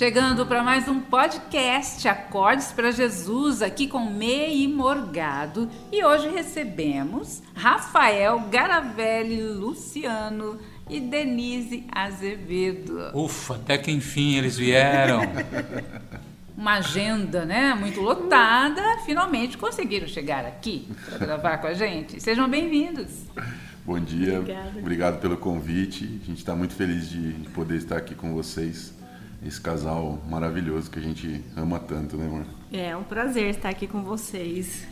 Chegando para mais um podcast Acordes para Jesus, aqui com Mei Morgado. E hoje recebemos Rafael Garavelli Luciano e Denise Azevedo. Ufa, até que enfim eles vieram. Uma agenda, né, muito lotada, finalmente conseguiram chegar aqui para gravar com a gente. Sejam bem-vindos. Bom dia, Obrigada. obrigado pelo convite. A gente está muito feliz de, de poder estar aqui com vocês esse casal maravilhoso que a gente ama tanto, né, amor? É um prazer estar aqui com vocês.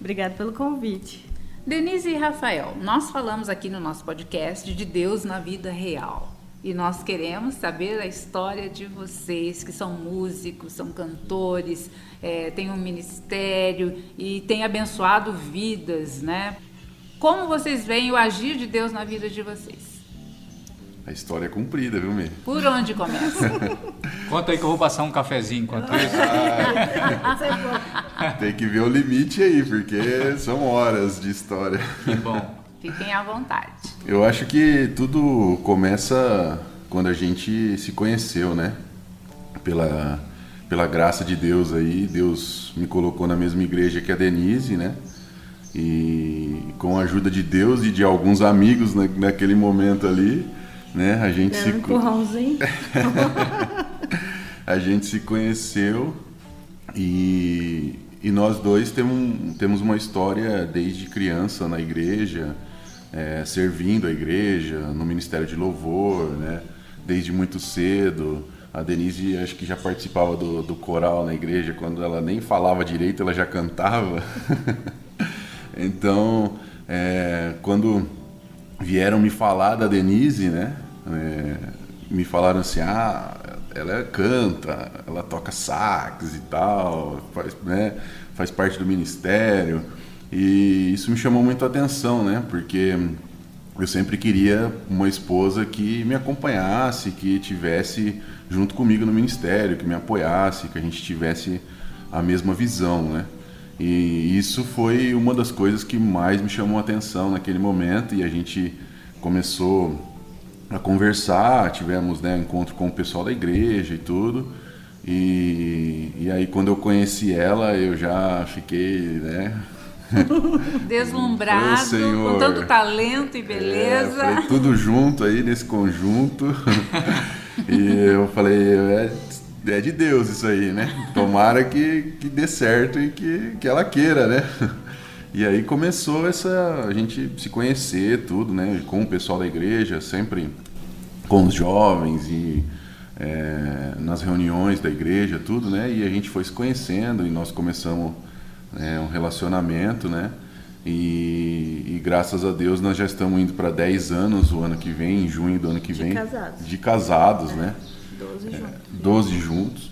Obrigada pelo convite. Denise e Rafael, nós falamos aqui no nosso podcast de Deus na vida real. E nós queremos saber a história de vocês, que são músicos, são cantores, é, têm um ministério e têm abençoado vidas, né? Como vocês veem o agir de Deus na vida de vocês? A história é comprida, viu, Mê? Por onde começa? Conta aí que eu vou passar um cafezinho enquanto isso. Ah, tem que ver o limite aí, porque são horas de história. Que bom. Fiquem à vontade. Eu acho que tudo começa quando a gente se conheceu, né? Pela, pela graça de Deus aí, Deus me colocou na mesma igreja que a Denise, né? E com a ajuda de Deus e de alguns amigos na, naquele momento ali, né? A gente se empurrãozinho. a gente se conheceu e, e nós dois temos, temos uma história desde criança na igreja, é, servindo a igreja, no Ministério de Louvor, né? Desde muito cedo. A Denise acho que já participava do, do coral na igreja, quando ela nem falava direito, ela já cantava. então, é, quando vieram me falar da Denise, né? É, me falaram assim, ah, ela canta, ela toca sax e tal, faz, né, faz parte do ministério. E isso me chamou muito a atenção, né? Porque eu sempre queria uma esposa que me acompanhasse, que tivesse junto comigo no ministério, que me apoiasse, que a gente tivesse a mesma visão, né? E isso foi uma das coisas que mais me chamou a atenção naquele momento e a gente começou a conversar, tivemos né, encontro com o pessoal da igreja e tudo. E, e aí quando eu conheci ela, eu já fiquei, né? Deslumbrado, com tanto talento e beleza. É, foi tudo junto aí nesse conjunto. e eu falei, é, é de Deus isso aí, né? Tomara que, que dê certo e que, que ela queira, né? E aí começou essa a gente se conhecer tudo, né? Com o pessoal da igreja, sempre com os jovens e é, nas reuniões da igreja, tudo, né? E a gente foi se conhecendo e nós começamos né, um relacionamento, né? E, e, graças a Deus nós já estamos indo para 10 anos o ano que vem, em junho do ano que de vem. Casados. De casados, é, né? 12 juntos. É, 12 juntos.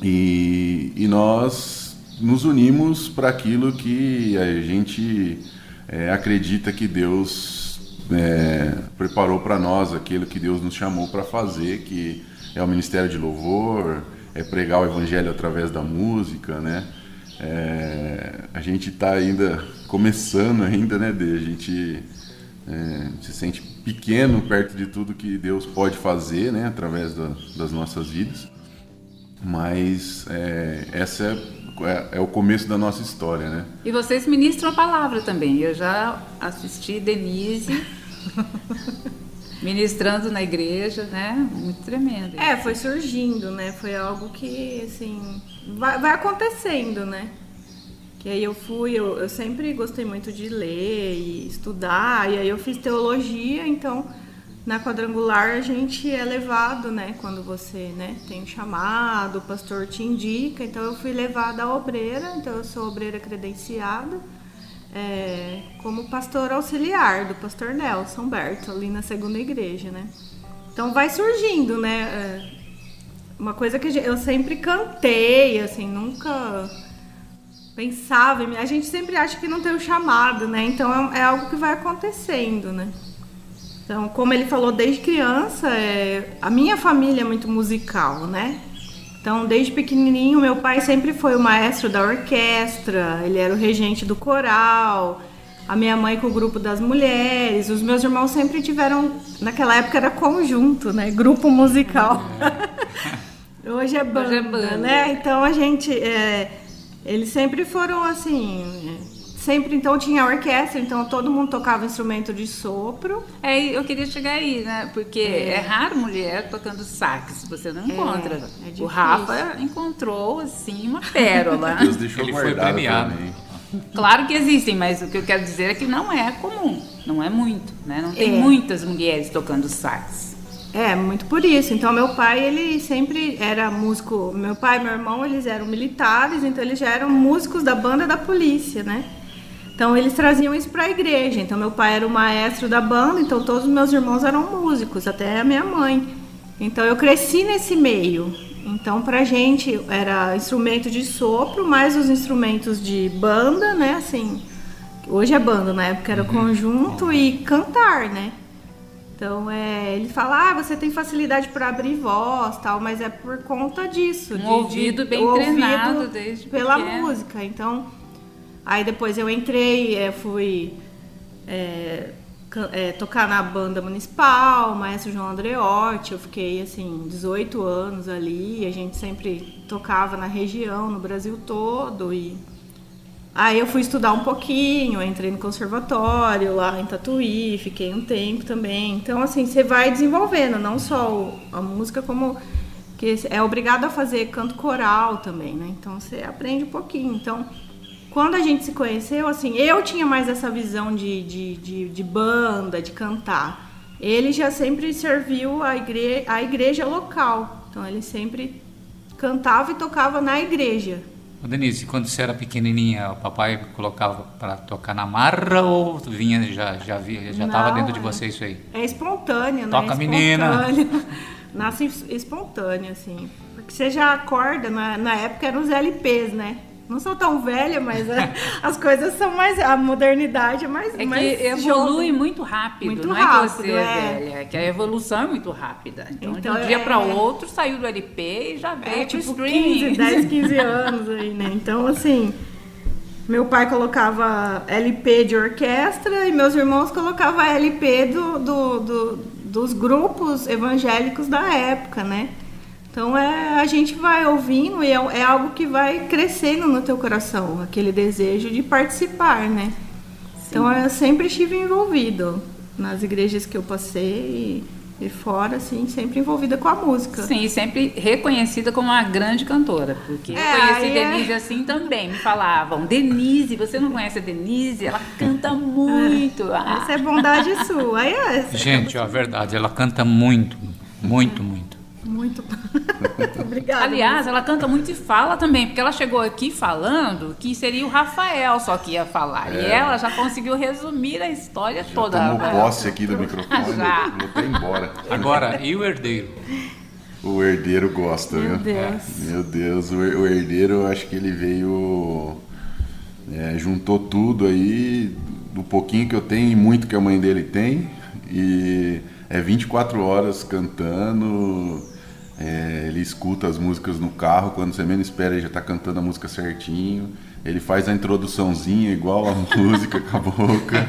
E, e nós nos unimos para aquilo que a gente é, acredita que Deus é, preparou para nós, aquilo que Deus nos chamou para fazer, que é o ministério de louvor, é pregar o evangelho através da música, né? É, a gente está ainda começando ainda, né? De, a gente é, se sente pequeno perto de tudo que Deus pode fazer, né? Através da, das nossas vidas. Mas é, essa é é, é, o começo da nossa história, né? E vocês ministram a palavra também. Eu já assisti Denise ministrando na igreja, né? Muito tremendo. É, foi surgindo, né? Foi algo que, assim, vai, vai acontecendo, né? Que aí eu fui, eu, eu sempre gostei muito de ler e estudar, e aí eu fiz teologia, então na quadrangular a gente é levado, né, quando você, né, tem um chamado, o pastor te indica, então eu fui levada à obreira, então eu sou obreira credenciada, é, como pastor auxiliar do pastor Nelson Berto, ali na segunda igreja, né. Então vai surgindo, né, é, uma coisa que eu sempre cantei, assim, nunca pensava, a gente sempre acha que não tem o um chamado, né, então é, é algo que vai acontecendo, né. Então, como ele falou desde criança, é, a minha família é muito musical, né? Então, desde pequenininho, meu pai sempre foi o maestro da orquestra, ele era o regente do coral, a minha mãe com o grupo das mulheres, os meus irmãos sempre tiveram, naquela época era conjunto, né? Grupo musical. Hoje é banda, Hoje é banda. né? Então a gente. é, eles sempre foram assim. É, Sempre então tinha orquestra, então todo mundo tocava instrumento de sopro. É, eu queria chegar aí, né? Porque é, raro mulher tocando sax, você não encontra. é o difícil. Rafa encontrou, assim, uma pérola. Deus deixou Ele foi premiado. também. claro que existem, mas o que eu quero dizer é que não é comum, não é muito, né? Não tem É. muitas mulheres tocando sax. É, muito por isso. Então, meu pai, ele sempre era músico. Meu pai e meu irmão, eles eram militares, então eles já eram músicos da banda da polícia, né? Então, eles traziam isso para a igreja. Então, meu pai era o maestro da banda, então todos os meus irmãos eram músicos, até a minha mãe. Então, eu cresci nesse meio. Então, pra gente, era instrumento de sopro, mais os instrumentos de banda, né? Assim, hoje é banda, na época era conjunto e cantar, né? Então, é, ele fala, ah, você tem facilidade para abrir voz, tal, mas é por conta disso. Um ouvido bem o treinado desde pela pequeno. música. Então, aí depois eu entrei, é, fui é, é, tocar na banda municipal, maestro João Andreotti, eu fiquei, assim, 18 anos ali, a gente sempre tocava na região, no Brasil todo, e... Aí eu fui estudar um pouquinho, entrei no conservatório lá em Tatuí, fiquei um tempo também. Então, assim, você vai desenvolvendo, não só a música, como que é obrigado a fazer canto coral também, né? Então você aprende um pouquinho. Então, quando a gente se conheceu, assim, eu tinha mais essa visão de, de, de, de banda, de cantar. Ele já sempre serviu a, igre a igreja local. Então ele sempre cantava e tocava na igreja. Ô, Denise, quando você era pequenininha, o papai colocava para tocar na marra ou vinha já já via, já estava dentro de é. você isso aí? É espontâneo, né? Toca, menina. Espontâneo. Nasce es- espontâneo, assim. Porque você já acorda, na, na época eram os LPs, né? Não sou tão velha, mas é, as coisas são mais. A modernidade é mais. É que mais evolui jovem. muito rápido, Muito não rápido, é que você é, é. velha, é que a evolução é muito rápida. Então, Então, de um dia é- para outro saiu do LP e já veio É, tipo streaming. 15, 10, 15 anos aí, né? Então, assim, meu pai colocava LP de orquestra e meus irmãos colocavam LP do, do, do- dos grupos evangélicos da época, né? Então, é, a gente vai ouvindo e é, é algo que vai crescendo no teu coração, aquele desejo de participar, né? Então, eu sempre estive envolvido nas igrejas que eu passei e, e fora, assim, sempre envolvida com a música. Sim, sempre reconhecida como uma grande cantora, porque eu É, conheci aí é- Denise assim também, me falavam, Denise, você não conhece a Denise? Ela canta muito. Ah, Essa é bondade sua. Aí é Gente, ó, a verdade, ela canta muito, muito, muito. Muito. Obrigada. Aliás, ela canta muito e fala também, porque ela chegou aqui falando que seria o Rafael só que ia falar. E ela já conseguiu resumir a história toda. Tomou posse aqui do microfone, Já. vou até embora. Agora, e o herdeiro? O herdeiro gosta, Meu viu? Deus. Meu Deus, o herdeiro, eu acho que ele veio. é, juntou tudo aí, do pouquinho que eu tenho e muito que a mãe dele tem. E é 24 horas cantando. É, ele escuta as músicas no carro, quando você menos espera, ele já tá cantando a música certinho. Ele faz a introduçãozinha igual a música com a boca.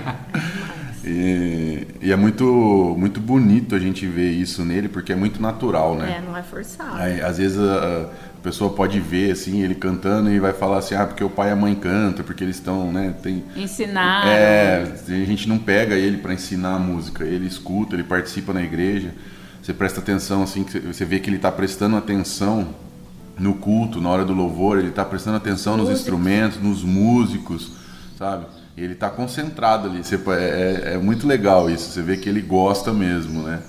E, e é muito, muito bonito a gente ver isso nele, porque é muito natural, né? É, não é forçado. Aí, às vezes a, a pessoa pode ver assim ele cantando e vai falar assim, ah, porque o pai e a mãe cantam, porque eles estão, né, tem Ensinaram. é, a gente não pega ele para ensinar a música, ele escuta, ele participa na igreja. Você presta atenção assim, que você- vê que ele está prestando atenção no culto, na hora do louvor, ele está prestando atenção nos Músicos. instrumentos, nos músicos, sabe? Ele está concentrado ali. Você, é, é- é muito legal isso. Você vê que ele gosta mesmo, né?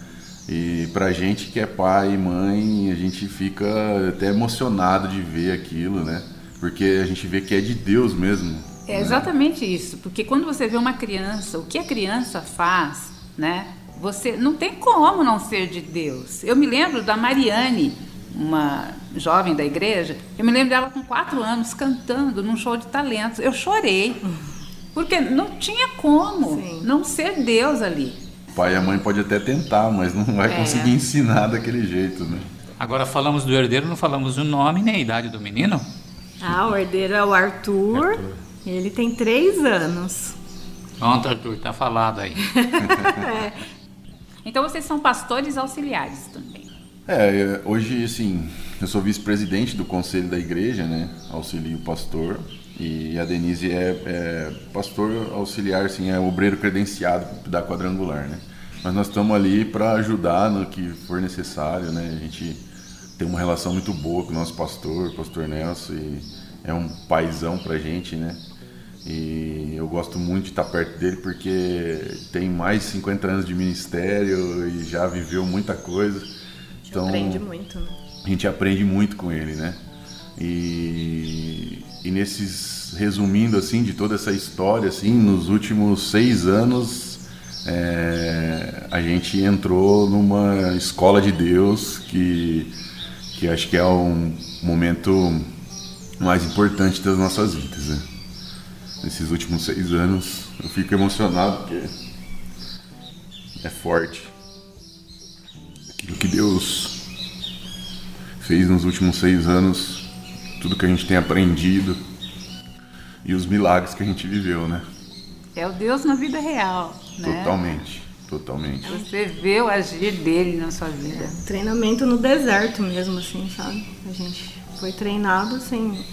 E pra gente que é pai e mãe, a gente fica até emocionado de ver aquilo, né? Porque a gente vê que é de Deus mesmo. É exatamente isso, porque quando você vê uma criança, o que a criança faz, né? Você não tem como não ser de Deus. Eu me lembro da Mariane, uma jovem da igreja, eu me lembro dela com quatro anos cantando num show de talentos. Eu chorei, porque não tinha como Sim. não ser Deus ali. O pai e a mãe pode até tentar, mas não vai É. conseguir ensinar daquele jeito, né? Agora falamos do herdeiro, não falamos o nome nem a idade do menino? Ah, o herdeiro é o Arthur. Arthur. Ele tem três anos. Pronto, Arthur, tá falado aí. Então vocês são pastores auxiliares também. É, é, hoje, assim, eu sou vice-presidente do conselho da igreja, né? Auxilio pastor. E a Denise é, é pastor auxiliar, assim, é obreiro credenciado da quadrangular, né? Mas nós estamos ali para ajudar no que for necessário, né? A gente tem uma relação muito boa com o nosso pastor, pastor Nelson, e é um paizão pra gente, né? E eu gosto muito de estar perto dele porque tem mais de 50 anos de ministério e já viveu muita coisa. Então, aprende muito, né? A gente aprende muito com ele, né? E, e nesses, resumindo assim, de toda essa história, assim, nos últimos seis anos, é, a gente entrou numa escola de Deus que, que acho que é um momento mais importante das nossas vidas, né? Nesses últimos seis anos. Eu fico emocionado porque é forte. Aquilo que Deus fez nos últimos seis anos, tudo que a gente tem aprendido e os milagres que a gente viveu, né? É o Deus na vida real, né? Totalmente, totalmente. Você vê o agir dele na sua vida. É, treinamento no deserto mesmo, assim, sabe? A gente foi treinado assim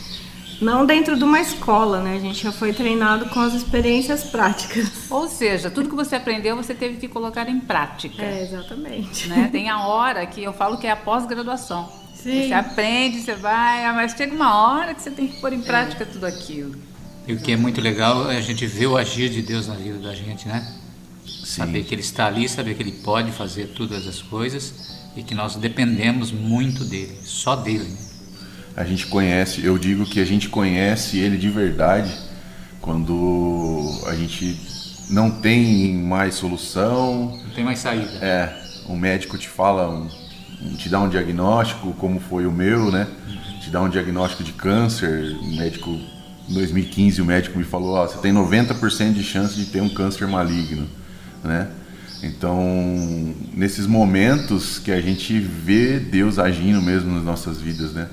não dentro de uma escola, né? A gente já foi treinado com as experiências práticas. Ou seja, tudo que você aprendeu você teve que colocar em prática. É, exatamente. Né? Tem a hora que eu falo que é a pós-graduação. Sim. Você aprende, você vai, mas chega uma hora que você tem que pôr em prática é. tudo aquilo. E o que é muito legal é a gente ver o agir de Deus na vida da gente, né? Sim. Saber que Ele está ali, saber que Ele pode fazer todas as coisas e que nós dependemos muito dele, só dele. Né? A gente conhece, eu digo que a gente conhece ele de verdade quando a gente não tem mais solução. Não tem mais saída. É, o médico te fala, um, te dá um diagnóstico, como foi o meu, né? Te dá um diagnóstico de câncer. O médico, em 2015, o médico me falou: ó, você tem 90% de chance de ter um câncer maligno, né? Então, nesses momentos que a gente vê Deus agindo mesmo nas nossas vidas, né?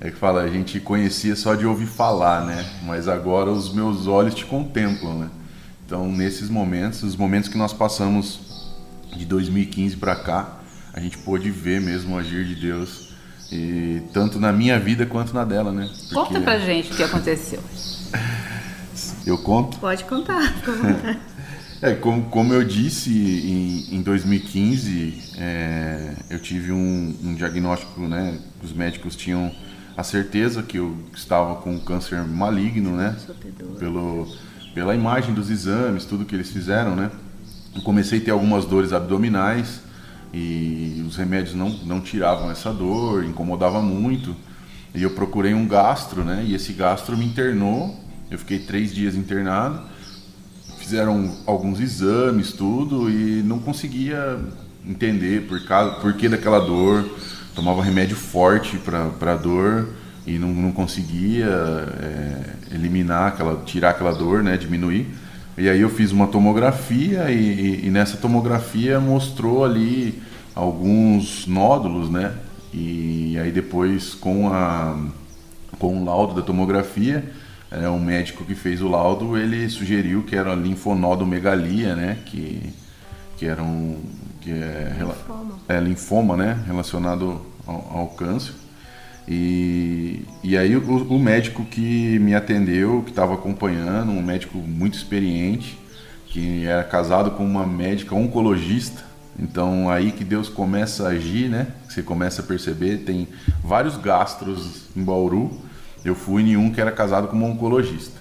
É que fala, a gente conhecia só de ouvir falar, né? Mas agora os meus olhos te contemplam, né? Então, nesses momentos, os momentos que nós passamos de 2015 para cá, a gente pôde ver mesmo o agir de Deus, e tanto na minha vida quanto na dela, né? Porque... Conta pra gente o que aconteceu. Eu conto? Pode contar, É, como, como eu disse, em, em 2015 é, eu tive um, um diagnóstico, né? Os médicos tinham a certeza que eu estava com câncer maligno, né? Pelo, pela imagem dos exames, tudo que eles fizeram, né? Eu comecei a ter algumas dores abdominais e os remédios não, não tiravam essa dor, incomodava muito. E eu procurei um gastro, né? E esse gastro me internou. Eu fiquei três dias internado. Fizeram alguns exames, tudo, e não conseguia entender por, causa, por que daquela dor tomava remédio forte para dor e não, não conseguia é, eliminar aquela, tirar aquela dor, né, diminuir. E aí eu fiz uma tomografia e, e, nessa tomografia mostrou ali alguns nódulos, né? E aí depois com a com o laudo da tomografia, é, um médico que fez o laudo, ele sugeriu que era linfonodomegalia, né? Que que era um que é linfoma, é, linfoma né? Relacionado ao, ao câncer. E, e aí o, o, médico que me atendeu, que estava acompanhando, um médico muito experiente, que era casado com uma médica oncologista. Então aí que Deus começa a agir, né? Você começa a perceber, tem vários gastros em Bauru. Eu fui em um que era casado com uma oncologista.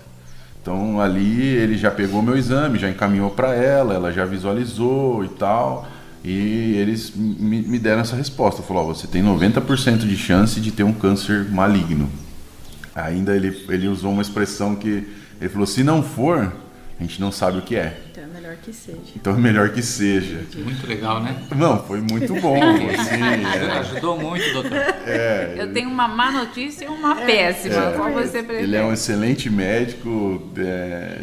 Então ali ele já pegou meu exame, já encaminhou para ela, ela já visualizou e tal. E eles me, me deram essa resposta. Falou, oh, você tem 90% de chance de ter um câncer maligno. Ainda ele, ele usou uma expressão que ele falou, se não for, a gente não sabe o que é. Então é melhor que seja. Então é melhor que seja. Muito legal, né? Não, foi muito bom. assim, é. Ajudou muito, doutor. É, Eu tenho uma má notícia e uma é, péssima. É, Qual você prefere? Ele é um excelente médico. É,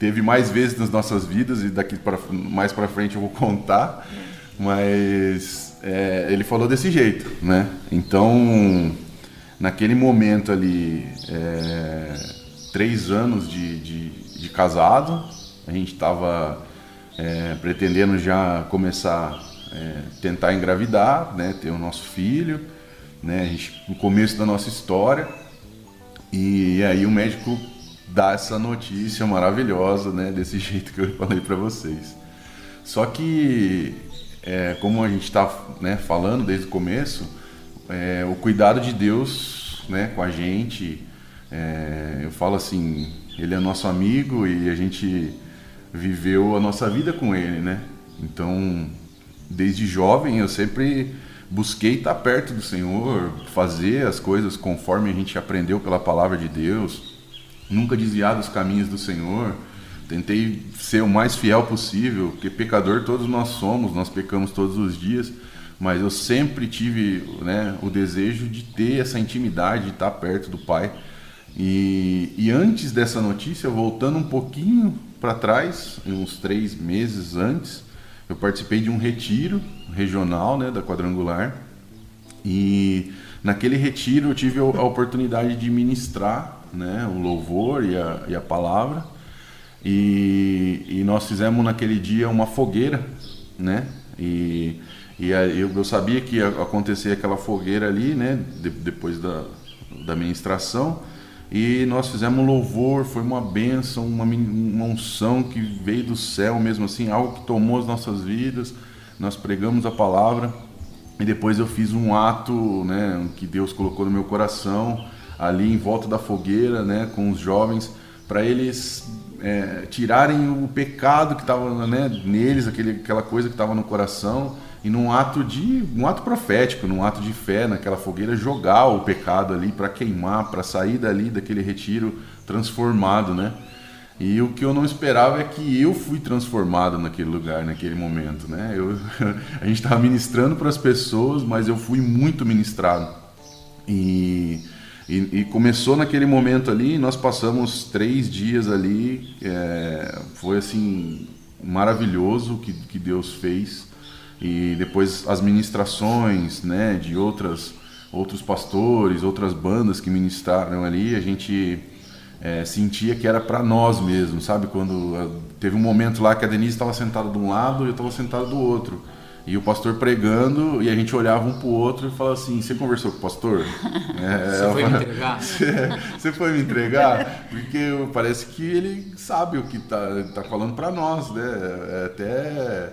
teve mais vezes nas nossas vidas e daqui para mais para frente eu vou contar, mas é, ele falou desse jeito, né? Então, naquele momento ali, é, três anos de, de, de, casado, a gente estava é, pretendendo já começar é, tentar engravidar, né? Ter o nosso filho né? A gente, no começo da nossa história. E aí o médico dá essa notícia maravilhosa, né? Desse jeito que eu falei para vocês. Só que, é, como a gente está né, falando desde o começo, é, o cuidado de Deus né, com a gente, é, eu falo assim, ele é nosso amigo e a gente viveu a nossa vida com ele, né? Então, desde jovem eu sempre busquei estar perto do Senhor, fazer as coisas conforme a gente aprendeu pela palavra de Deus, nunca desviar dos caminhos do Senhor. Tentei ser o mais fiel possível, porque pecador todos nós somos, nós pecamos todos os dias, mas eu sempre tive né, o desejo de ter essa intimidade, de estar perto do Pai. E, e antes dessa notícia, voltando um pouquinho para trás, uns três meses antes, eu participei de um retiro regional né, da Quadrangular e naquele retiro eu tive a oportunidade de ministrar né, o louvor e a, e a palavra e, e, nós fizemos naquele dia uma fogueira, né? E, e eu, eu sabia que ia acontecer aquela fogueira ali, né? De, depois da, da ministração e nós fizemos louvor, foi uma bênção, uma, uma unção que veio do céu mesmo assim, algo que tomou as nossas vidas. Nós pregamos a palavra e depois eu fiz um ato, né, que Deus colocou no meu coração, ali em volta da fogueira, né, com os jovens, para eles é, tirarem o pecado que estava né, neles, aquele, aquela coisa que estava no coração e num ato de um ato profético, num ato de fé naquela fogueira jogar o pecado ali para queimar, para sair dali daquele retiro transformado, né? E o que eu não esperava é que eu fui transformado naquele lugar, naquele momento, né? Eu, a gente estava ministrando para as pessoas, mas eu fui muito ministrado. E, e, e, começou naquele momento ali, nós passamos três dias ali, é, foi assim maravilhoso o que, que Deus fez e depois as ministrações né, de outras, outros pastores, outras bandas que ministraram ali, a gente é, sentia que era para nós mesmo, sabe? Quando ah, teve um momento lá que a Denise estava sentada de um lado e eu estava sentado do outro. E o pastor pregando, e a gente olhava um para o outro e falava assim: Você conversou com o pastor? É, você foi me entregar? Você, foi me entregar? Porque parece que ele sabe o que está tá falando para nós, né? É até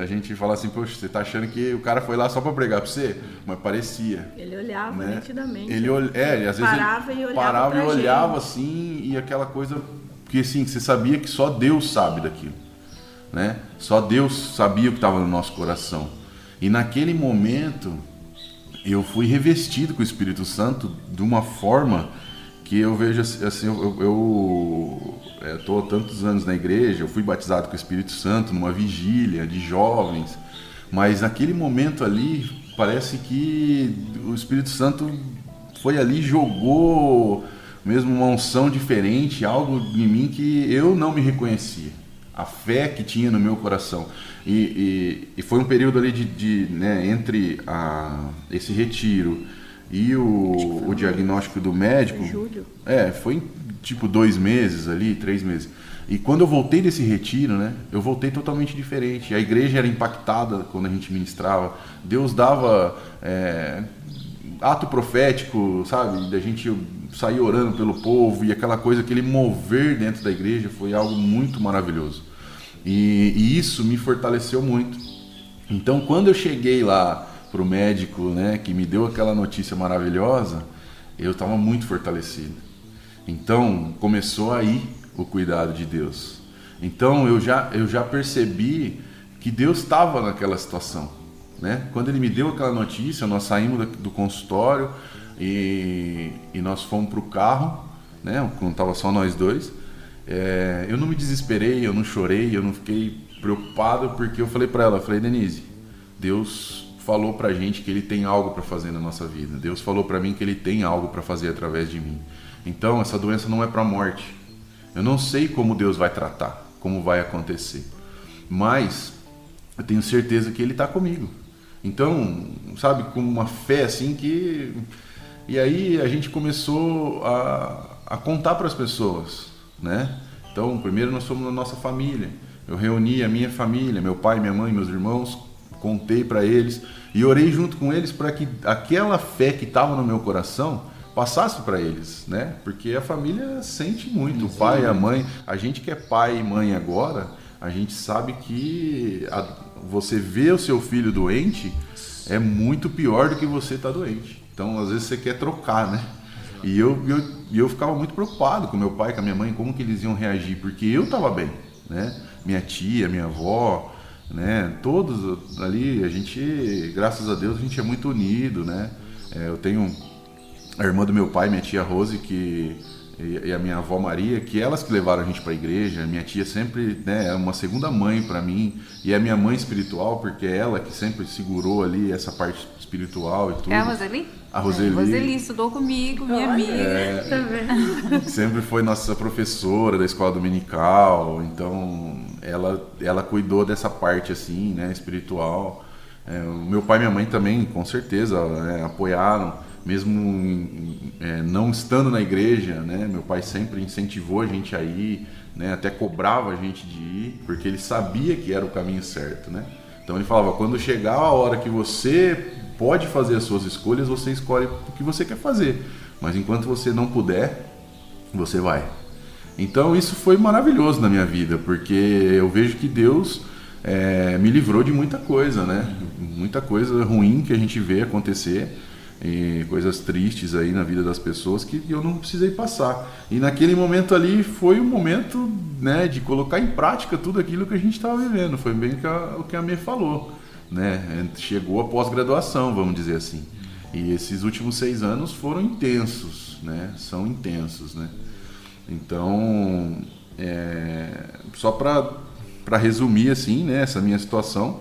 a gente fala assim, poxa, você tá achando que o cara foi lá só para pregar para você? Mas parecia. Ele olhava né? nitidamente. Ele ol... é, ele, às vezes parava e olhava, parava e olhava assim, e aquela coisa que assim, você sabia que só Deus sabe daquilo. Né? Só Deus sabia o que estava no nosso coração. E naquele momento eu fui revestido com o Espírito Santo de uma forma que eu vejo assim, eu, eu estou é, tantos anos na igreja, eu fui batizado com o Espírito Santo numa vigília de jovens, mas naquele momento ali parece que o Espírito Santo foi ali jogou mesmo uma unção diferente, algo em mim que eu não me reconhecia, a fé que tinha no meu coração e, e, e foi um período ali de, de né, entre a, esse retiro e o, o diagnóstico do médico. Julho. É, foi tipo dois meses ali, três meses. E quando eu voltei desse retiro, né, eu voltei totalmente diferente. A igreja era impactada quando a gente ministrava. Deus dava é, ato profético, sabe? Da gente sair orando pelo povo e aquela coisa, aquele mover dentro da igreja foi algo muito maravilhoso. E, e isso me fortaleceu muito. Então, quando eu cheguei lá para o médico, né, que me deu aquela notícia maravilhosa, eu estava muito fortalecido. Então começou aí o cuidado de Deus. Então eu já eu já percebi que Deus estava naquela situação, né? Quando Ele me deu aquela notícia, nós saímos do consultório e, e nós fomos para o carro, né? Quando estava só nós dois. É, eu não me desesperei, eu não chorei, eu não fiquei preocupado porque eu falei para ela, falei Denise, Deus falou para a gente que Ele tem algo para fazer na nossa vida. Deus falou para mim que Ele tem algo para fazer através de mim. Então, essa doença não é para morte. Eu não sei como Deus vai tratar, como vai acontecer, mas eu tenho certeza que Ele está comigo. Então, sabe, com uma fé assim que. E aí a gente começou a, a contar para as pessoas, né? Então, primeiro nós fomos na nossa família. Eu reuni a minha família, meu pai, minha mãe, meus irmãos, contei para eles e orei junto com eles para que aquela fé que estava no meu coração passasse para eles, né? Porque a família sente muito, o pai, a mãe, a gente que é pai e mãe agora, a gente sabe que a, você vê o seu filho doente é muito pior do que você tá doente. Então, às vezes você quer trocar, né? E eu, eu, eu ficava muito preocupado com meu pai, com a minha mãe, como que eles iam reagir, porque eu estava bem, né? Minha tia, minha avó, né? Todos ali, a gente, graças a Deus, a gente é muito unido, né? É, eu tenho a irmã do meu pai, minha tia Rose, que e a minha avó Maria, que elas que levaram a gente para a igreja. Minha tia sempre né, é uma segunda mãe para mim e é minha mãe espiritual porque é ela que sempre segurou ali essa parte espiritual e tudo. É a Roseli? A Roseli. É, Roseli estudou comigo, minha Olha, amiga. É, tá sempre foi nossa professora da escola dominical, então ela ela cuidou dessa parte assim, né, espiritual. É, o meu pai e minha mãe também, com certeza, né, apoiaram mesmo é, não estando na igreja, né, meu pai sempre incentivou a gente a ir, né, até cobrava a gente de ir, porque ele sabia que era o caminho certo, né? Então ele falava, quando chegar a hora que você pode fazer as suas escolhas, você escolhe o que você quer fazer, mas enquanto você não puder, você vai. Então isso foi maravilhoso na minha vida, porque eu vejo que Deus é, me livrou de muita coisa, né? Muita coisa ruim que a gente vê acontecer e coisas tristes aí na vida das pessoas que eu não precisei passar. E naquele momento ali foi o momento né, de colocar em prática tudo aquilo que a gente estava vivendo. Foi bem o que a Mê falou. Né? Chegou a pós-graduação, vamos dizer assim. E esses últimos seis anos foram intensos, né? São intensos, né? Então, é, só para resumir assim, né, essa minha situação,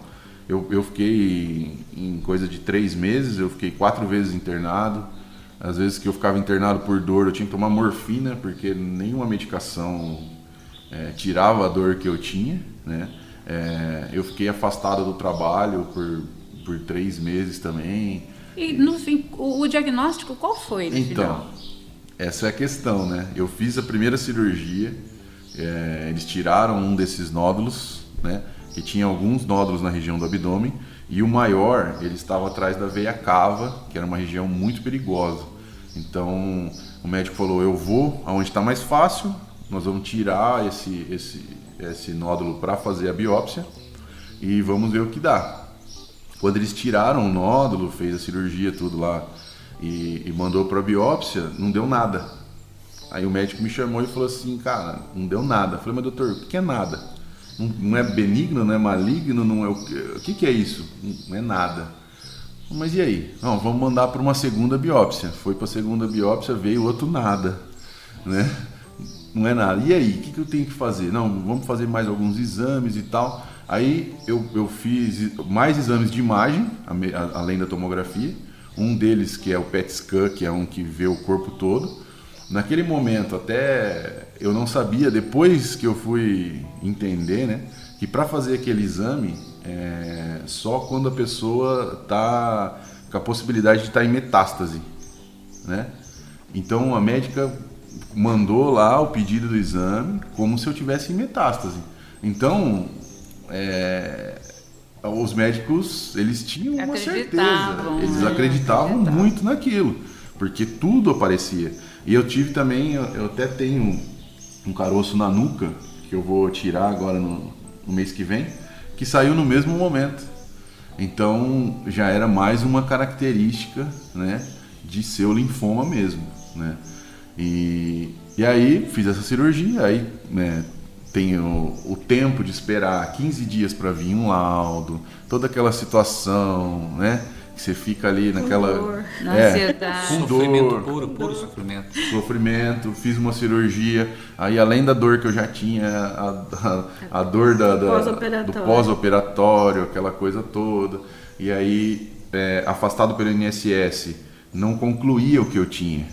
eu, eu fiquei em coisa de três meses, eu fiquei quatro vezes internado. Às vezes que eu ficava internado por dor, eu tinha que tomar morfina, porque nenhuma medicação é, tirava a dor que eu tinha. Né? É, eu fiquei afastado do trabalho por, por três meses também. E no fim, o, o diagnóstico qual foi? Então, final? essa é a questão, né? Eu fiz a primeira cirurgia, é, eles tiraram um desses nódulos, né? Que tinha alguns nódulos na região do abdômen e o maior ele estava atrás da veia cava, que era uma região muito perigosa. Então o médico falou: eu vou aonde está mais fácil, nós vamos tirar esse esse esse nódulo para fazer a biópsia e vamos ver o que dá. Quando eles tiraram o nódulo, fez a cirurgia tudo lá e, e mandou para a biópsia, não deu nada. Aí o médico me chamou e falou assim, cara, não deu nada. Eu falei, mas doutor, o que é nada? Não é benigno, não é maligno, não é o que, o que, que é isso? Não é nada. Mas e aí? Não, vamos mandar para uma segunda biópsia. Foi para a segunda biópsia, veio outro nada, né? Não é nada. E aí, o que, que eu tenho que fazer? Não, vamos fazer mais alguns exames e tal. Aí eu, eu fiz mais exames de imagem, além da tomografia. Um deles que é o PET scan, que é um que vê o corpo todo. Naquele momento, até eu não sabia, depois que eu fui entender, né, que para fazer aquele exame, é só quando a pessoa está com a possibilidade de estar tá em metástase, né? Então a médica mandou lá o pedido do exame como se eu tivesse em metástase. Então, é, os médicos eles tinham uma certeza, eles né? acreditavam muito naquilo, porque tudo aparecia. E eu tive também, eu até tenho um caroço na nuca, que eu vou tirar agora no, no mês que vem, que saiu no mesmo momento. Então já era mais uma característica né, de ser o linfoma mesmo. Né? E, e aí fiz essa cirurgia, aí né, tem o, o, tempo de esperar 15 dias para vir um laudo, toda aquela situação, né? Que você fica ali naquela. Com dor. Na é, ansiedade. Com sofrimento puro, puro sofrimento. Sofrimento, fiz uma cirurgia, aí além da dor que eu já tinha, a, a, a dor da, da do pós-operatório, aquela coisa toda. E aí, é, afastado pelo INSS, não concluía o que eu tinha.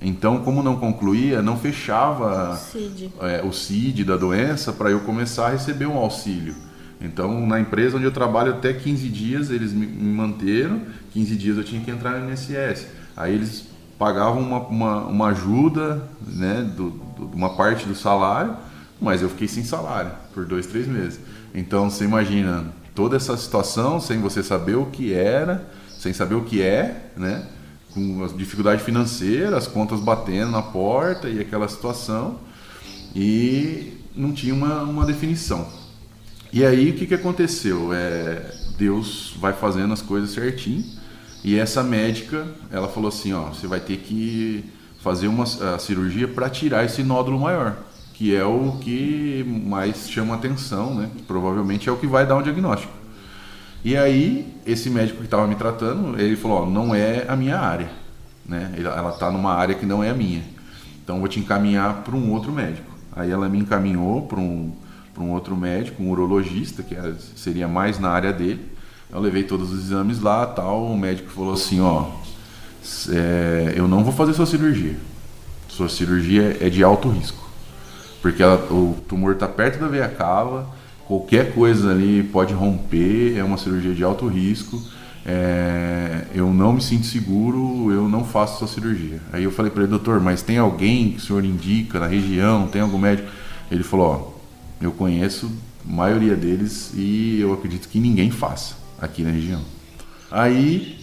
Então, como não concluía, não fechava CID. É, o CID da doença para eu começar a receber um auxílio. Então, na empresa onde eu trabalho, até 15 dias eles me manteram, 15 dias eu tinha que entrar no INSS. Aí eles pagavam uma, uma, uma ajuda, né, do, do, uma parte do salário, mas eu fiquei sem salário por dois, três meses. Então, você imagina, toda essa situação sem você saber o que era, sem saber o que é, né? Com as dificuldades financeiras, as contas batendo na porta e aquela situação. E não tinha uma, uma definição. E aí o que, que aconteceu? É, Deus vai fazendo as coisas certinho. E essa médica, ela falou assim, ó, você vai ter que fazer uma cirurgia para tirar esse nódulo maior, que é o que mais chama atenção, né? Provavelmente é o que vai dar um diagnóstico. E aí, esse médico que estava me tratando, ele falou, ó, não é a minha área, né? Ela está numa área que não é a minha. Então, vou te encaminhar para um outro médico. Aí ela me encaminhou para um, um outro médico, um urologista, que seria mais na área dele. Eu levei todos os exames lá, tal. O médico falou assim, ó, é, eu não vou fazer sua cirurgia. Sua cirurgia é de alto risco, porque ela, o tumor está perto da veia cava. Qualquer coisa ali pode romper. É uma cirurgia de alto risco. É, eu não me sinto seguro, eu não faço sua cirurgia. Aí eu falei para ele, doutor, mas tem alguém que o senhor indica na região, tem algum médico? Ele falou, ó, eu conheço a maioria deles e eu acredito que ninguém faça aqui na região. Aí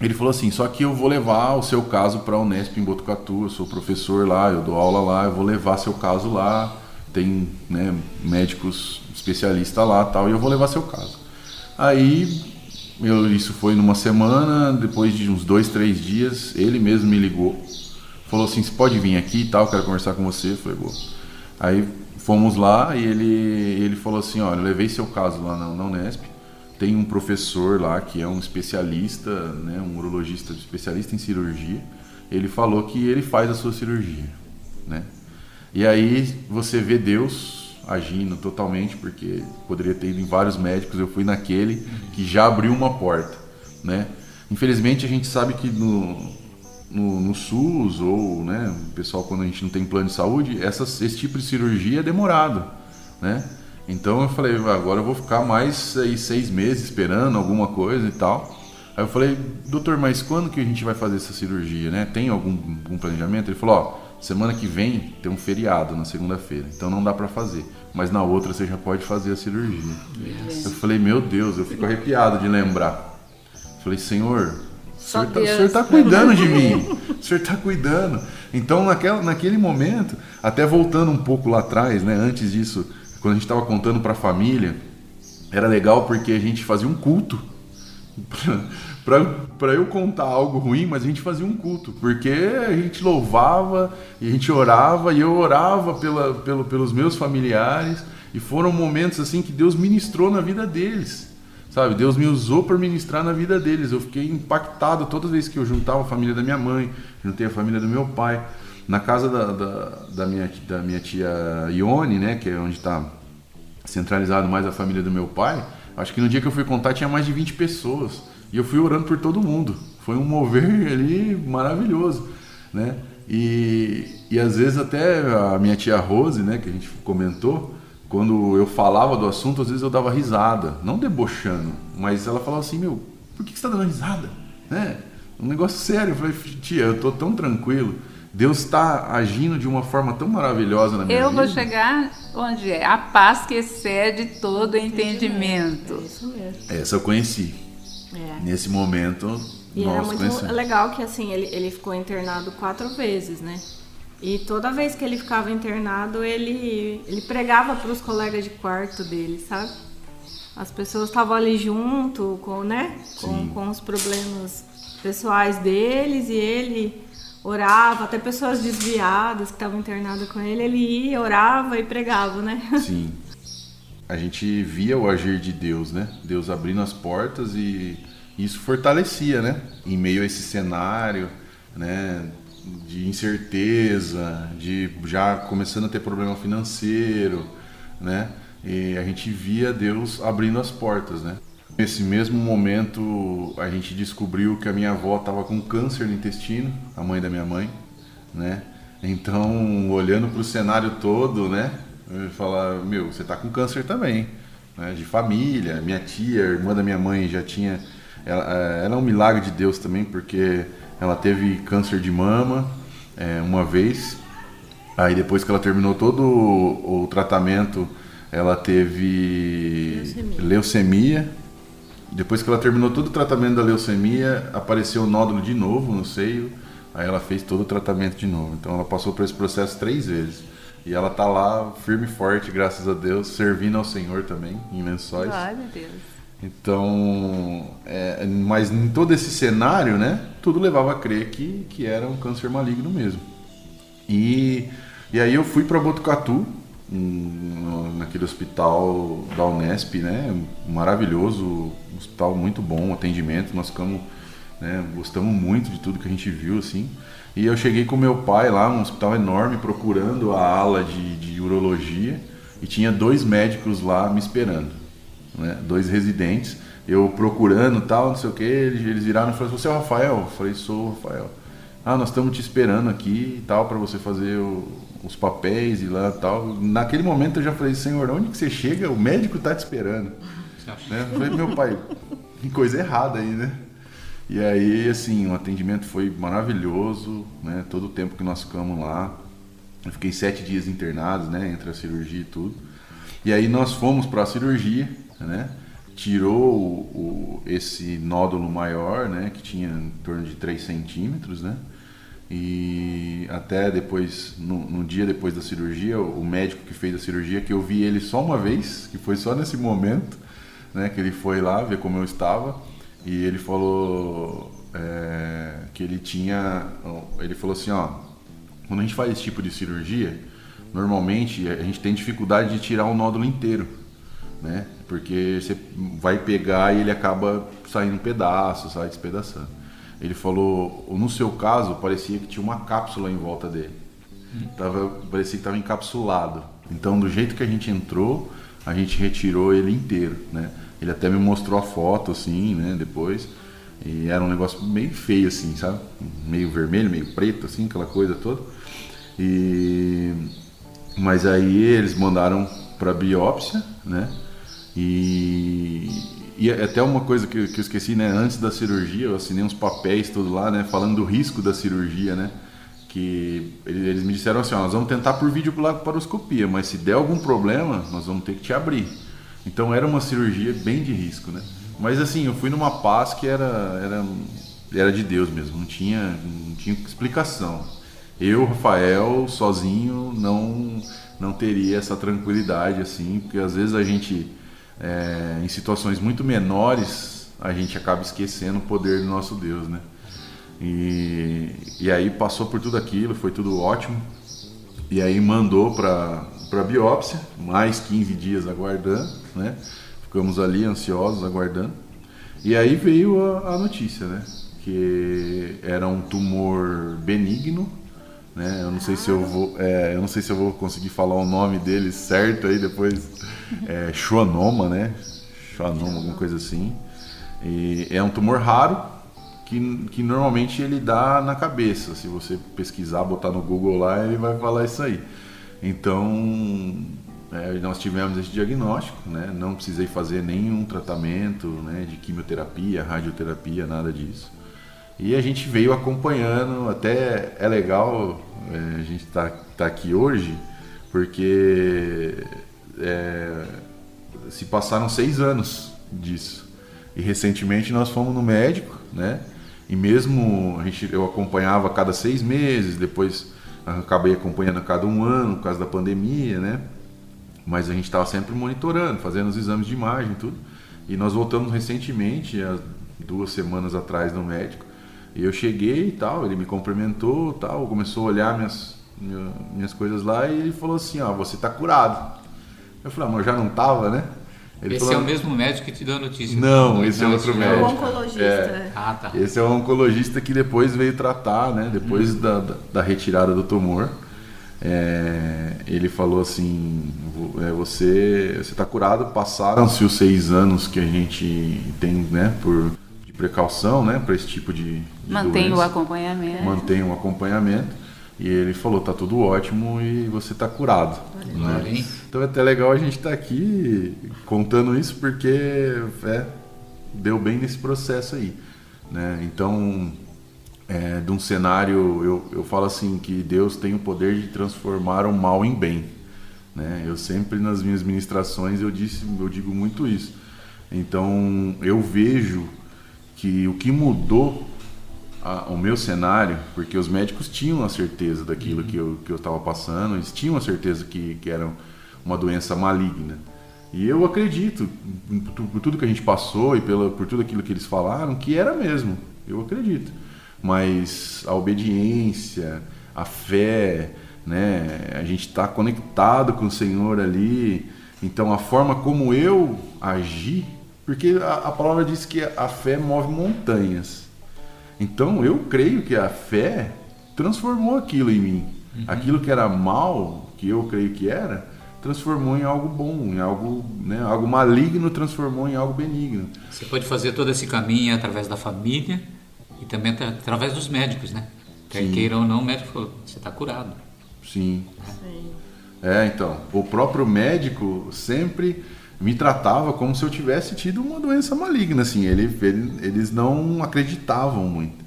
ele falou assim, só que eu vou levar o seu caso para a Unesp em Botucatu, eu sou professor lá, eu dou aula lá, eu vou levar seu caso lá, tem né, médicos especialistas lá tal, e eu vou levar seu caso. Aí eu, isso foi numa semana, depois de uns dois, três dias, ele mesmo me ligou. Falou assim, você pode vir aqui e tal, quero conversar com você. Eu falei, boa. Aí fomos lá e ele, ele falou assim, olha, levei seu caso lá na, na Unesp. Tem um professor lá que é um especialista, né, um urologista especialista em cirurgia. Ele falou que ele faz a sua cirurgia, né? E aí você vê Deus agindo totalmente, porque poderia ter ido em vários médicos, eu fui naquele que já abriu uma porta, né? Infelizmente a gente sabe que no, no, no SUS ou, né, pessoal quando a gente não tem plano de saúde, essas, esse tipo de cirurgia é demorado, né? Então eu falei, agora eu vou ficar mais aí, seis meses esperando alguma coisa e tal. Aí eu falei, doutor, mas quando que a gente vai fazer essa cirurgia, né? Tem algum, algum planejamento? Ele falou, ó, Semana que vem tem um feriado na segunda-feira, então não dá para fazer. Mas na outra você já pode fazer a cirurgia. Yes. Eu falei, meu Deus, eu fico arrepiado de lembrar. falei, Senhor, o senhor, tá, o senhor tá cuidando de mim. O senhor tá cuidando. Então, naquela, naquele momento, até voltando um pouco lá atrás, né, antes disso, quando a gente estava contando para a família, era legal porque a gente fazia um culto para eu contar algo ruim, mas a gente fazia um culto, porque a gente louvava e a gente orava e eu orava pela, pelo, pelos meus familiares e foram momentos assim que Deus ministrou na vida deles, sabe? Deus me usou para ministrar na vida deles. Eu fiquei impactado todas as vezes que eu juntava a família da minha mãe, juntei a família do meu pai. Na casa da, da, da minha, da minha tia Ione, né, que é onde está centralizado mais a família do meu pai, acho que no dia que eu fui contar tinha mais de 20 pessoas. E eu fui orando por todo mundo. Foi um mover ali maravilhoso, né? E, e às vezes até a minha tia Rose, né, que a gente comentou, quando eu falava do assunto, às vezes eu dava risada, não debochando, mas ela falava assim, meu, por que você está dando risada? Né? Um negócio sério. Eu falei, tia, eu tô tão tranquilo. Deus está agindo de uma forma tão maravilhosa na minha eu vida. Eu vou chegar onde é a paz que excede todo entendimento. É isso mesmo. Essa eu conheci. É. Nesse momento, e era muito conhecemos. legal que assim ele, ele ficou internado quatro vezes, né? E toda vez que ele ficava internado, ele, ele pregava para os colegas de quarto dele, sabe? As pessoas estavam ali junto, com, né? Com, com os problemas pessoais deles e ele orava, até pessoas desviadas que estavam internadas com ele, ele ia, orava e pregava, né? Sim a gente via o agir de Deus, né? Deus abrindo as portas e isso fortalecia, né? Em meio a esse cenário, né? De incerteza, de já começando a ter problema financeiro, né? E a gente via Deus abrindo as portas, né? Nesse mesmo momento, a gente descobriu que a minha avó estava com câncer no intestino, a mãe da minha mãe, né? Então, olhando para o cenário todo, né? Falar, meu, você tá com câncer também, né? De família, minha tia, irmã da minha mãe já tinha, ela, eh, ela é um milagre de Deus também, porque ela teve câncer de mama é, uma vez, aí depois que ela terminou todo o, o tratamento, ela teve Leucemia. leucemia. Depois que ela terminou todo o tratamento da leucemia, apareceu o nódulo de novo no seio. Aí ela fez todo o tratamento de novo. Então ela passou por esse processo três vezes. E ela tá lá firme e forte, graças a Deus, servindo ao Senhor também, em lençóis. Glória a Deus. Então, é, mas em todo esse cenário, né, tudo levava a crer que, que era um câncer maligno mesmo. E, e aí eu fui para Botucatu, naquele hospital da Unesp, né, maravilhoso, um hospital muito bom, atendimento, nós ficamos, né, gostamos muito de tudo que a gente viu, assim. E eu cheguei com meu pai lá, um hospital enorme, procurando a ala de, de urologia, e tinha dois médicos lá me esperando né? dois residentes, eu procurando tal, não sei o que, eles, viraram e falaram, você é o Rafael? Eu falei, sou o Rafael. Ah, nós estamos te esperando aqui e tal, para você fazer o- os papéis e lá tal. Naquele momento eu já falei, senhor, onde que você chega? O médico tá te esperando. Né? Eu falei, meu pai, que coisa errada aí, né? E aí, assim, o atendimento foi maravilhoso, né? Todo o tempo que nós ficamos lá. Eu fiquei sete dias internados, né? Entre a cirurgia e tudo. E aí nós fomos para a cirurgia, né? Tirou o, o- esse nódulo maior, né? Que tinha em torno de 3 centímetros, né? E até depois, no, no dia depois da cirurgia, o, médico que fez a cirurgia, que eu vi ele só uma vez, que foi só nesse momento, né? Que ele foi lá ver como eu estava. E ele falou é, que ele tinha... Ele falou assim, ó... Quando a gente faz esse tipo de cirurgia, normalmente a gente tem dificuldade de tirar o nódulo inteiro, né? Porque você vai pegar e ele acaba saindo em pedaços, sai despedaçando. Ele falou, no seu caso, parecia que tinha uma cápsula em volta dele. Tava, parecia que estava encapsulado. Então, do jeito que a gente entrou, a gente retirou ele inteiro, né? Ele até me mostrou a foto, assim, né? Depois. E era um negócio meio feio, assim, sabe? Meio vermelho, meio preto, assim, aquela coisa toda. E... Mas aí eles mandaram para biópsia, né? E... e até uma coisa que, eu- que eu esqueci, né? Antes da cirurgia, eu assinei uns papéis tudo lá, né? Falando do risco da cirurgia, né? Que eles, me disseram assim, ó, nós vamos tentar por videolaparoscopia, mas se der algum problema, nós vamos ter que te abrir. Então era uma cirurgia bem de risco, né? Mas assim, eu fui numa paz que era, era, era de Deus mesmo, não tinha, não tinha explicação. Eu, Rafael, sozinho, não, não teria essa tranquilidade, assim, porque às vezes a gente, é, em situações muito menores, a gente acaba esquecendo o poder do nosso Deus, né? E, e aí passou por tudo aquilo, foi tudo ótimo. E aí mandou para biópsia, mais 15 dias aguardando, né? Ficamos ali ansiosos aguardando. E aí veio a, a notícia, né? Que era um tumor benigno, né? Eu não sei se eu vou, é, eu não sei se eu vou conseguir falar o nome dele certo aí depois. É, schwannoma, né? Schwannoma, alguma coisa assim. E é um tumor raro que, que normalmente ele dá na cabeça. Se você pesquisar, botar no Google lá, ele vai falar isso aí. Então, é, nós tivemos esse diagnóstico, né? Não precisei fazer nenhum tratamento, né? De quimioterapia, radioterapia, nada disso. E a gente veio acompanhando, até é legal é, a gente estar tá, aqui hoje, porque é, se passaram seis anos disso. E recentemente nós fomos no médico, né? E mesmo a gente, eu acompanhava cada seis meses, depois acabei acompanhando a cada um ano por causa da pandemia, né? Mas a gente estava sempre monitorando, fazendo os exames de imagem tudo. E nós voltamos recentemente, há duas semanas atrás, no médico. E eu cheguei e tal, ele me cumprimentou tal, começou a olhar minhas, minhas coisas lá e ele falou assim, ó, você tá curado. Eu falei, ah, mas eu já não tava, né? Ele Esse falou, é o mesmo médico que te deu a notícia. Não, esse é outro esse É médico. o oncologista. É. Ah, tá. Esse é o oncologista que depois veio tratar, né? Depois da, da, da retirada do tumor. É, ele falou assim: é, você está curado. Passaram-se os seis anos que a gente tem, né? Por precaução, né? Para esse tipo de, de Mantém o doença. acompanhamento. Mantém o acompanhamento. E ele falou: tá tudo ótimo e você está curado. né? Então é até legal a gente estar aqui contando isso porque é, deu bem nesse processo aí. Né? Então, é, de um cenário, eu, eu falo assim, que Deus tem o poder de transformar o mal em bem. Né? Eu sempre nas minhas ministrações eu disse, eu digo muito isso. Então eu vejo que o que mudou a, o meu cenário, porque os médicos tinham a certeza daquilo que eu que eu estava passando, eles tinham a certeza que, que era uma doença maligna. E eu acredito, por tudo que a gente passou e pela, por tudo aquilo que eles falaram, que era mesmo. Eu acredito. Mas a obediência, a fé, né? A gente está conectado com o Senhor ali. Então a forma como eu agi, porque a, a palavra diz que a fé move montanhas. Então eu creio que a fé transformou aquilo em mim. Uhum. Aquilo que era mal, que eu creio que era, transformou em algo bom, em algo, né, algo maligno transformou em algo benigno. Você pode fazer todo esse caminho através da família e também através dos médicos, né? Quer queira ou não, o médico falou, você está curado. Sim. Sim. É, então, o próprio médico sempre me tratava como se eu tivesse tido uma doença maligna, assim, ele, ele, eles não acreditavam muito,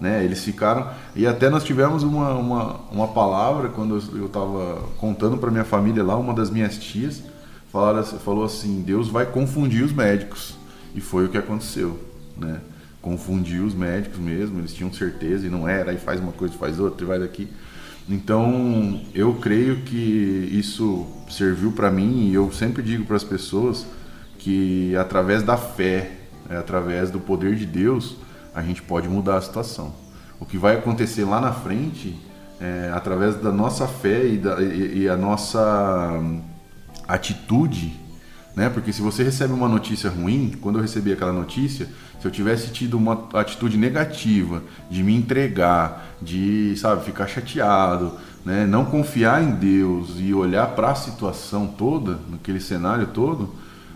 né, eles ficaram, e até nós tivemos uma, uma, uma palavra, quando eu estava contando para minha família lá, uma das minhas tias, falaram, falou assim, Deus vai confundir os médicos, e foi o que aconteceu, né, confundiu os médicos mesmo, eles tinham certeza, e não era, aí faz uma coisa, faz outra, e vai daqui, então, eu creio que isso serviu para mim e eu sempre digo para as pessoas que através da fé, é, através do poder de Deus, a gente pode mudar a situação. O que vai acontecer lá na frente, é, através da nossa fé e, da, e, e a nossa hum, atitude, né? Porque se você recebe uma notícia ruim, quando eu recebi aquela notícia, se eu tivesse tido uma atitude negativa de me entregar, de, sabe, ficar chateado, né, não confiar em Deus e olhar para a situação toda, naquele cenário todo,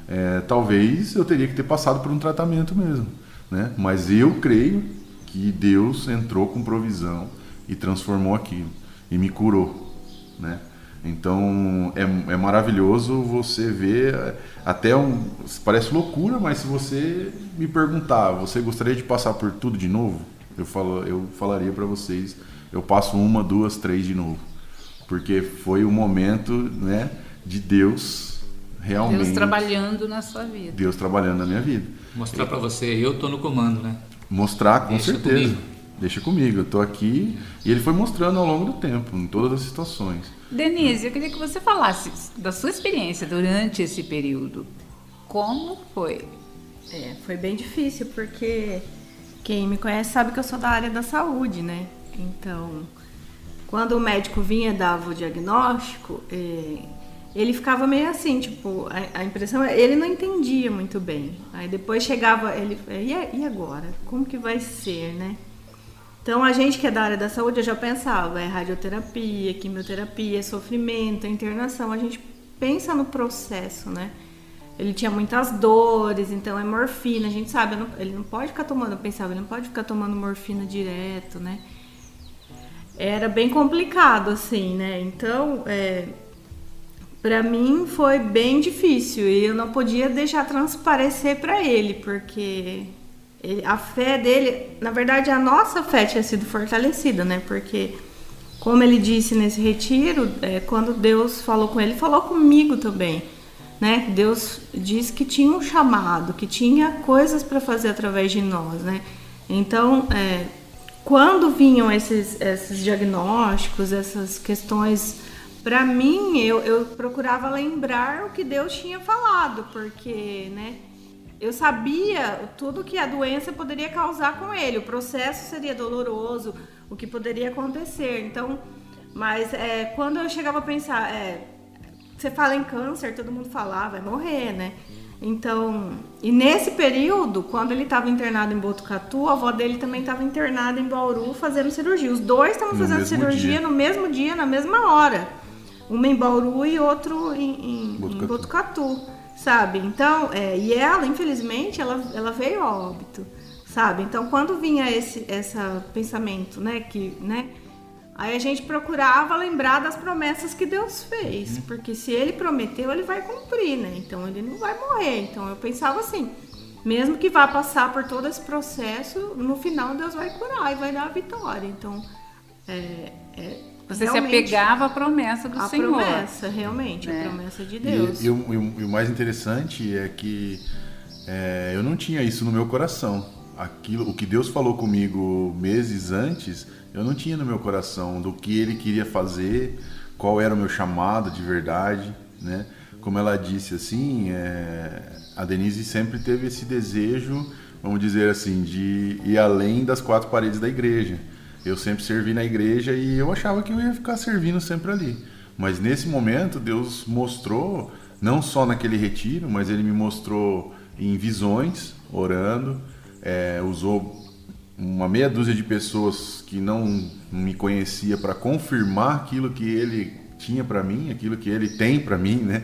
é, talvez eu teria que ter passado por um tratamento mesmo, né? Mas eu creio que Deus entrou com provisão e transformou aquilo e me curou, né? Então é, é maravilhoso você ver até um parece loucura, mas se você me perguntar, você gostaria de passar por tudo de novo? Eu falo, eu falaria para vocês, eu passo uma, duas, três de novo, porque foi o momento, né, de Deus realmente. Deus trabalhando na sua vida. Deus trabalhando na minha vida. Mostrar para você, eu tô no comando, né? Mostrar com Deixa certeza. Comigo. Deixa comigo, eu tô aqui e ele foi mostrando ao longo do tempo, em todas as situações. Denise, eu queria que você falasse da sua experiência durante esse período. Como foi? É, foi bem difícil, porque quem me conhece sabe que eu sou da área da saúde, né? Então, quando o médico vinha dava o diagnóstico, é, ele ficava meio assim, tipo, a, impressão é ele não entendia muito bem. Aí depois chegava, ele, e, e agora? Como que vai ser, né? Então, a gente que é da área da saúde, eu já pensava, é radioterapia, quimioterapia, sofrimento, internação. A gente pensa no processo, né? Ele tinha muitas dores, então é morfina. A gente sabe, ele não pode ficar tomando, eu pensava, ele não pode ficar tomando morfina direto, né? Era bem complicado, assim, né? Então, é, para mim foi bem difícil e eu não podia deixar transparecer para ele, porque ele, a fé dele, na verdade, a nossa fé tinha sido fortalecida, né? Porque, como ele disse nesse retiro, é, quando Deus falou com ele, falou comigo também, né? Deus disse que tinha um chamado, que tinha coisas para fazer através de nós, né? Então, é, quando vinham esses, esses diagnósticos, essas questões para mim, eu, eu procurava lembrar o que Deus tinha falado, porque, né? eu sabia tudo que a doença poderia causar com ele. O processo seria doloroso, o que poderia acontecer. Então, mas é, quando eu chegava a pensar, é, você fala em câncer, todo mundo fala, ah, vai morrer, né? Então, e nesse período, quando ele estava internado em Botucatu, a avó dele também estava internada em Bauru fazendo cirurgia. Os dois estavam fazendo cirurgia dia. no mesmo dia, na mesma hora. Uma em Bauru e outro em, em Botucatu. Em Botucatu sabe? Então, é, e ela, infelizmente, ela, ela veio a óbito, sabe? Então, quando vinha esse essa pensamento, né, que, né, aí a gente procurava lembrar das promessas que Deus fez, uhum. porque se ele prometeu, ele vai cumprir, né? Então, ele não vai morrer. Então, eu pensava assim, mesmo que vá passar por todo esse processo, no final Deus vai curar e vai dar a vitória. Então, é, é, Você se apegava à promessa do a Senhor. A promessa, realmente, é. a promessa de Deus. E, e, o, e, o, mais interessante é que é, eu não tinha isso no meu coração. Aquilo, o que Deus falou comigo meses antes, eu não tinha no meu coração do que Ele queria fazer, qual era o meu chamado de verdade, né? Como ela disse assim, é, a Denise sempre teve esse desejo, vamos dizer assim, de ir além das quatro paredes da igreja eu sempre servi na igreja e eu achava que eu ia ficar servindo sempre ali. Mas nesse momento, Deus mostrou, não só naquele retiro, mas Ele me mostrou em visões, orando, é, usou uma meia dúzia de pessoas que não me conhecia para confirmar aquilo que Ele tinha para mim, aquilo que Ele tem para mim, né?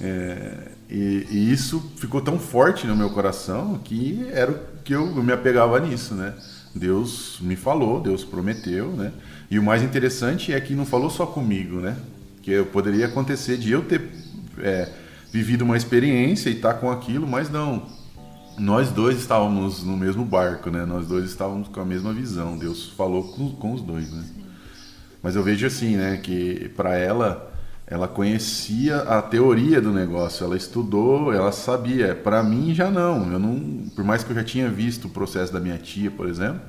É, e, e, isso ficou tão forte no meu coração que era o que eu, me apegava nisso, né? Deus me falou, Deus prometeu, né? E o mais interessante é que não falou só comigo, né? Que poderia acontecer de eu ter é, vivido uma experiência e estar tá com aquilo, mas não. Nós dois estávamos no mesmo barco, né? Nós dois estávamos com a mesma visão. Deus falou com, com os dois, né? Mas eu vejo assim, né? Que para ela, ela conhecia a teoria do negócio, ela estudou, ela sabia. Para mim já não. Eu não, por mais que eu já tinha visto o processo da minha tia, por exemplo,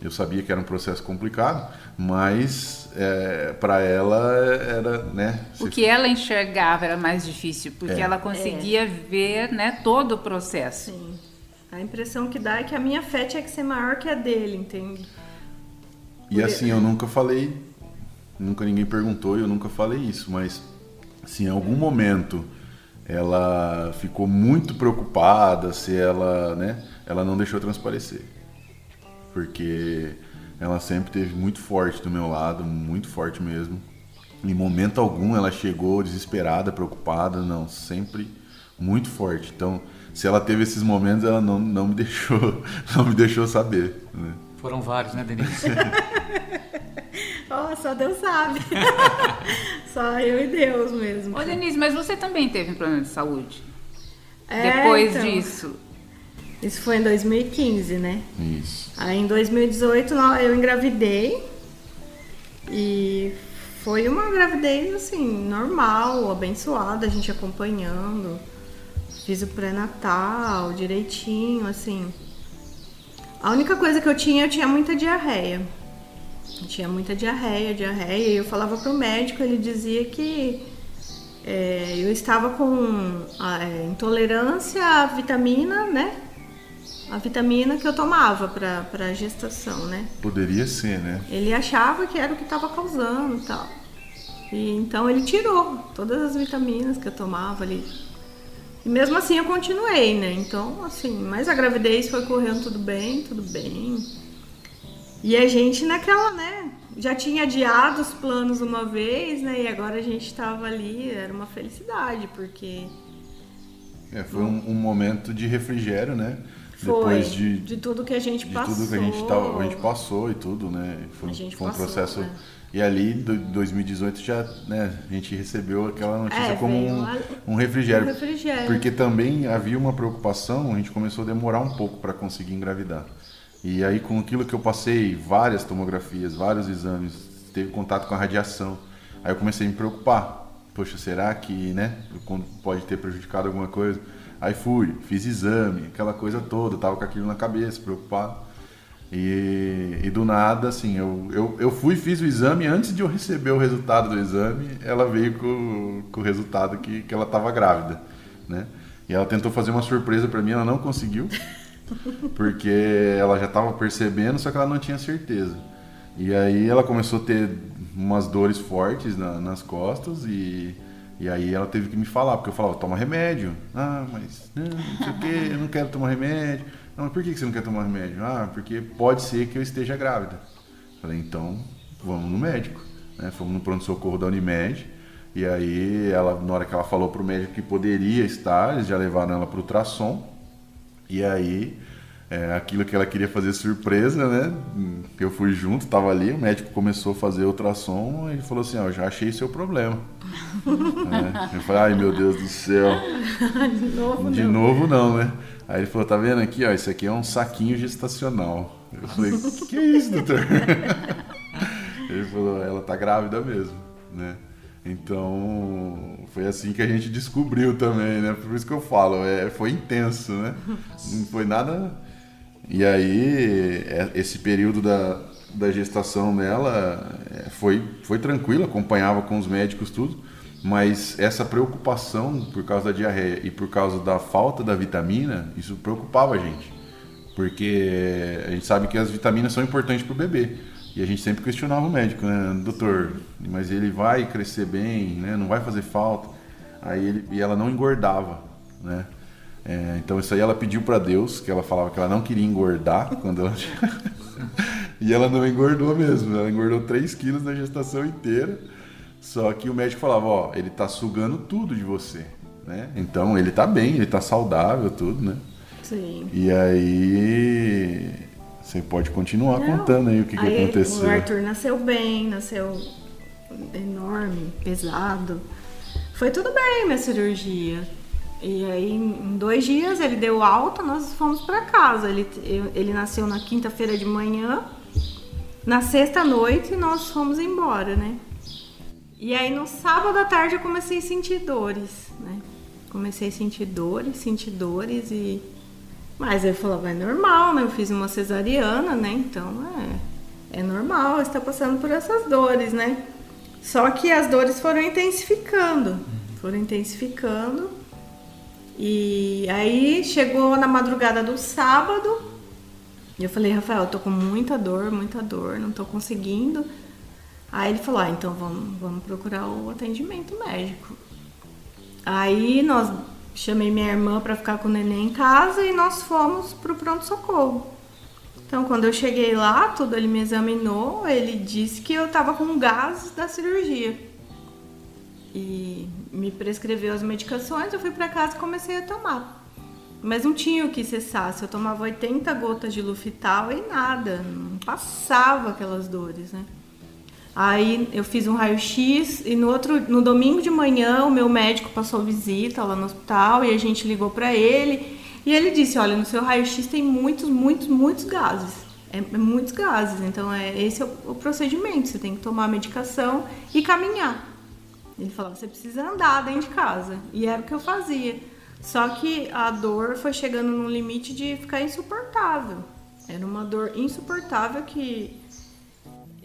eu sabia que era um processo complicado, mas é, para ela era, né? O que ela enxergava era mais difícil, porque é. ela conseguia é. ver, né, todo o processo. Sim. A impressão que dá é que a minha fé tinha que ser maior que a dele, entende? E assim, eu nunca falei, nunca ninguém perguntou e eu nunca falei isso, mas se em algum momento ela ficou muito preocupada, se ela, né, ela não deixou transparecer porque ela sempre teve muito forte do meu lado, muito forte mesmo. Em momento algum ela chegou desesperada, preocupada, não, sempre muito forte. Então, se ela teve esses momentos, ela não, não me deixou, não me deixou saber. Né? Foram vários, né, Denise? oh, só Deus sabe. só eu e Deus mesmo. Ô, Denise, mas você também teve um problema de saúde? É, Depois então... disso. Isso foi em 2015, né? Isso. Aí em 2018 eu engravidei e foi uma gravidez assim, normal, abençoada, a gente acompanhando. Fiz o pré-natal direitinho, assim. A única coisa que eu tinha, eu tinha muita diarreia. Eu tinha muita diarreia, diarreia, e eu falava pro médico, ele dizia que é, eu estava com a, é, intolerância à vitamina, né? A vitamina que eu tomava para gestação, né? Poderia ser, né? Ele achava que era o que estava causando e tal. E então ele tirou todas as vitaminas que eu tomava ali. E mesmo assim eu continuei, né? Então, assim, mas a gravidez foi correndo tudo bem, tudo bem. E a gente naquela, né? Já tinha adiado os planos uma vez, né? E agora a gente estava ali, era uma felicidade, porque. É, foi um, um momento de refrigério, né? Foi, depois de, de tudo que a gente de passou. Tudo que a gente, tá, a gente passou e tudo, né? Foi, foi um processo. Né? E ali, em 2018, já né, a gente recebeu aquela notícia é, como um, um, refrigério, um refrigério. Porque também havia uma preocupação, a gente começou a demorar um pouco para conseguir engravidar. E aí, com aquilo que eu passei, várias tomografias, vários exames, teve contato com a radiação. Aí eu comecei a me preocupar. Poxa, será que, né, pode ter prejudicado alguma coisa? Aí fui, fiz exame, aquela coisa toda, tava com aquilo na cabeça, preocupado. E, e do nada, assim, eu, eu, eu fui fiz o exame antes de eu receber o resultado do exame, ela veio com, com o resultado que, que ela estava grávida, né? E ela tentou fazer uma surpresa para mim, ela não conseguiu, porque ela já estava percebendo, só que ela não tinha certeza. E aí ela começou a ter umas dores fortes na, nas costas e e aí ela teve que me falar, porque eu falava, toma remédio. Ah, mas não, não sei o que, eu não quero tomar remédio. Não, mas por que você não quer tomar remédio? Ah, porque pode ser que eu esteja grávida. Falei, então vamos no médico. Né? Fomos no pronto-socorro da Unimed. E aí, ela, na hora que ela falou pro médico que poderia estar, eles já levaram ela pro ultrassom. E aí, é, aquilo que ela queria fazer surpresa, né? Eu fui junto, tava ali, o médico começou a fazer ultrassom e ele falou assim, ó, oh, já achei seu problema. é, eu falei, ai meu Deus do céu. De novo De não. novo não, né? Aí ele falou, tá vendo aqui, ó, isso aqui é um saquinho gestacional. Eu falei, que é isso, doutor? Ele falou, ela tá grávida mesmo, né? Então, foi assim que a gente descobriu também, né? Por isso que eu falo, é, foi intenso, né? Não foi nada. E aí, é, esse período da, da gestação dela é, foi, foi tranquilo, acompanhava com os médicos tudo, mas essa preocupação por causa da diarreia e por causa da falta da vitamina, isso preocupava a gente. Porque a gente sabe que as vitaminas são importantes para o bebê. E a gente sempre questionava o médico, né? Doutor, mas ele vai crescer bem, né? Não vai fazer falta. Aí ele, e ela não engordava, né? É, então isso aí ela pediu para Deus, que ela falava que ela não queria engordar quando ela e ela não engordou mesmo. Ela engordou 3 quilos na gestação inteira. Só que o médico falava, ó, ele tá sugando tudo de você, né? Então ele tá bem, ele tá saudável, tudo, né? Sim. E aí você pode continuar Não. contando aí o que, aí, que aconteceu. O Arthur nasceu bem, nasceu enorme, pesado. Foi tudo bem minha cirurgia. E aí, em dois dias, ele deu alta, nós fomos para casa. Ele, ele nasceu na quinta-feira de manhã. Na sexta noite, nós fomos embora, né? E aí, no sábado à tarde, eu comecei a sentir dores, né? Comecei a sentir dores, sentir dores e mas eu falava, é normal, né? Eu fiz uma cesariana, né? Então é, é normal estar passando por essas dores, né? Só que as dores foram intensificando, foram intensificando. E aí chegou na madrugada do sábado, e eu falei, Rafael, eu tô com muita dor, muita dor, não tô conseguindo. Aí ele falou, ah, então vamos, vamos procurar o atendimento médico. Aí nós chamei minha irmã para ficar com o neném em casa e nós fomos pro pronto-socorro. Então, quando eu cheguei lá, tudo ele me examinou, ele disse que eu estava com gases da cirurgia. E me prescreveu as medicações, eu fui para casa e comecei a tomar. Mas não tinha o que cessasse, eu tomava 80 gotas de Lufital e nada, não passava aquelas dores, né? Aí eu fiz um raio-x e no outro, no domingo de manhã, o meu médico passou visita lá no hospital e a gente ligou para ele e ele disse: "Olha, no seu raio-x tem muitos, muitos, muitos gases. É, é muitos gases. Então é esse é o, o procedimento. Você tem que tomar a medicação e caminhar." Ele falou: "Você precisa andar dentro de casa." E era o que eu fazia. Só que a dor foi chegando num limite de ficar insuportável. Era uma dor insuportável que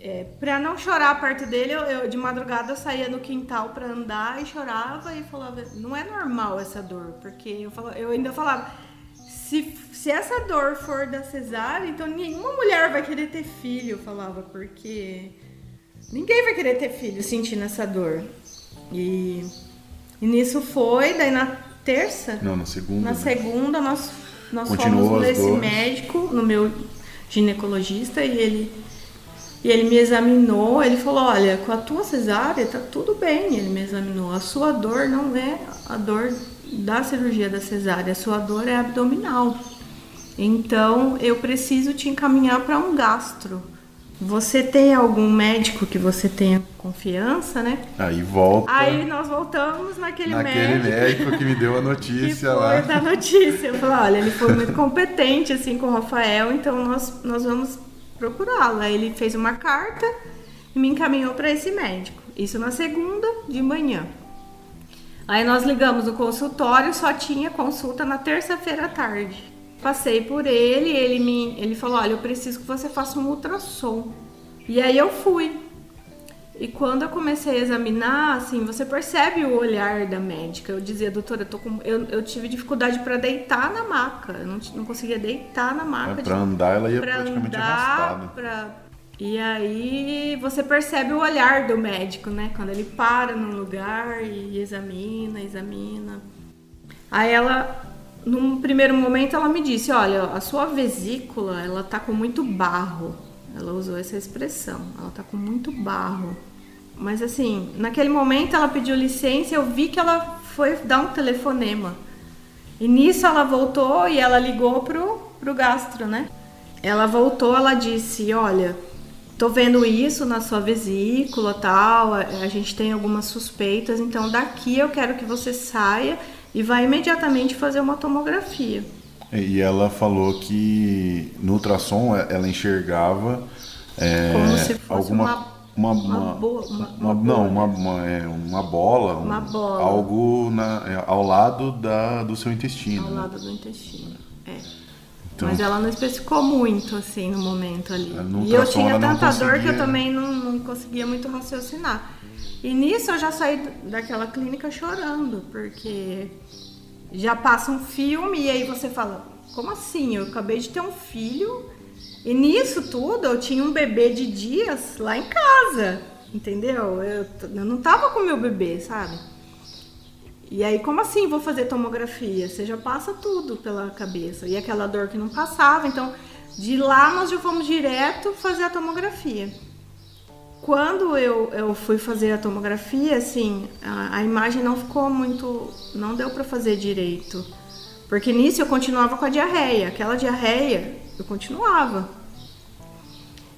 é, pra não chorar perto dele, eu, eu, de madrugada eu saía no quintal pra andar e chorava e falava, não é normal essa dor, porque eu, falava, eu ainda falava, se, se essa dor for da cesárea, então nenhuma mulher vai querer ter filho, eu falava, porque ninguém vai querer ter filho sentindo essa dor. E, e nisso foi, daí na terça? Não, na segunda. Na né? segunda nós, nós fomos nesse médico, no meu ginecologista, e ele e ele me examinou, ele falou: Olha, com a tua cesárea tá tudo bem. Ele me examinou. A sua dor não é a dor da cirurgia da cesárea, a sua dor é abdominal. Então eu preciso te encaminhar para um gastro. Você tem algum médico que você tenha confiança, né? Aí volta. Aí nós voltamos naquele, naquele médico. médico que me deu a notícia que lá. Foi da notícia. Eu falei, olha, ele foi muito competente assim com o Rafael, então nós, nós vamos procurá-la. Ele fez uma carta e me encaminhou para esse médico. Isso na segunda de manhã. Aí nós ligamos no consultório, só tinha consulta na terça-feira à tarde. Passei por ele, ele me, ele falou: "Olha, eu preciso que você faça um ultrassom". E aí eu fui. E quando eu comecei a examinar, assim, você percebe o olhar da médica. Eu dizia, doutora, eu, tô com... eu, eu tive dificuldade para deitar na maca. Eu não, não conseguia deitar na maca. Para de... andar, ela ia praticamente andar, arrastada. Pra... E aí você percebe o olhar do médico, né? Quando ele para num lugar e examina, examina. Aí ela, num primeiro momento, ela me disse, olha, a sua vesícula, ela tá com muito barro. Ela usou essa expressão. Ela tá com muito barro. Mas assim, naquele momento ela pediu licença, eu vi que ela foi dar um telefonema. E nisso ela voltou e ela ligou pro, pro gastro, né? Ela voltou, ela disse: Olha, tô vendo isso na sua vesícula tal, a, a gente tem algumas suspeitas, então daqui eu quero que você saia e vá imediatamente fazer uma tomografia. E ela falou que no ultrassom ela enxergava é, Como se fosse alguma... uma uma, Uma uma, boa- uma- uma- uma não, bolha. uma, uma, é, uma bola, um- Uma bola. algo na, é, ao lado da, do seu intestino. Ao né? lado do intestino. É. Então- Mas ela não especificou muito, assim, no momento ali. No E eu tinha tanta dor que eu também não, não conseguia muito raciocinar. E nisso eu já saí daquela clínica chorando, porque já passa um filme e aí você fala, como assim? Eu acabei de ter um filho e nisso tudo eu tinha um bebê de dias lá em casa, entendeu? Eu, eu não tava com meu bebê, sabe? E aí, como assim vou fazer tomografia? Você já passa tudo pela cabeça. E aquela dor que não passava. Então, de lá nós já fomos direto fazer a tomografia. Quando eu, eu fui fazer a tomografia, assim, a, a imagem não ficou muito. Não deu pra fazer direito. Porque nisso eu continuava com a diarreia. Aquela diarreia, eu continuava.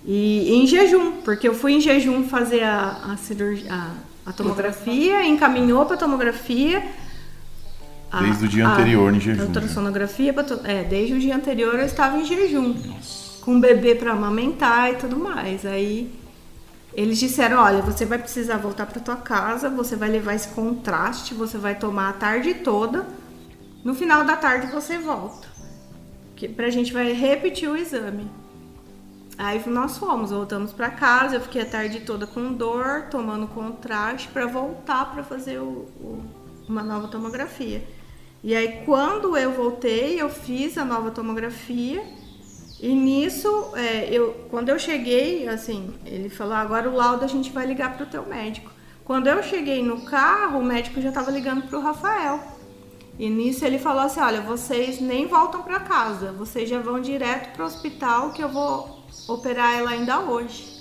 E, em jejum, porque eu fui em jejum fazer a, a cirurgia, a, a tomografia, encaminhou para tomografia. a- Desde o dia anterior em jejum, A né? ultrassonografia, to- é, desde o dia anterior eu estava em jejum, com o bebê para amamentar e tudo mais. Aí eles disseram, olha, você vai precisar voltar para tua casa, você vai levar esse contraste, você vai tomar a tarde toda. No final da tarde você volta. Que, pra gente vai repetir o exame. Aí nós fomos, voltamos pra casa, eu fiquei a tarde toda com dor, tomando contraste para voltar para fazer o- o- uma nova tomografia. E aí quando eu voltei, eu fiz a nova tomografia e nisso, é, eu, quando eu cheguei, assim, ele falou, agora o laudo a gente vai ligar pro teu médico. Quando eu cheguei no carro, o médico já estava ligando pro Rafael. E nisso ele falou assim, olha, vocês nem voltam para casa, vocês já vão direto pro hospital que eu vou operar ela ainda hoje.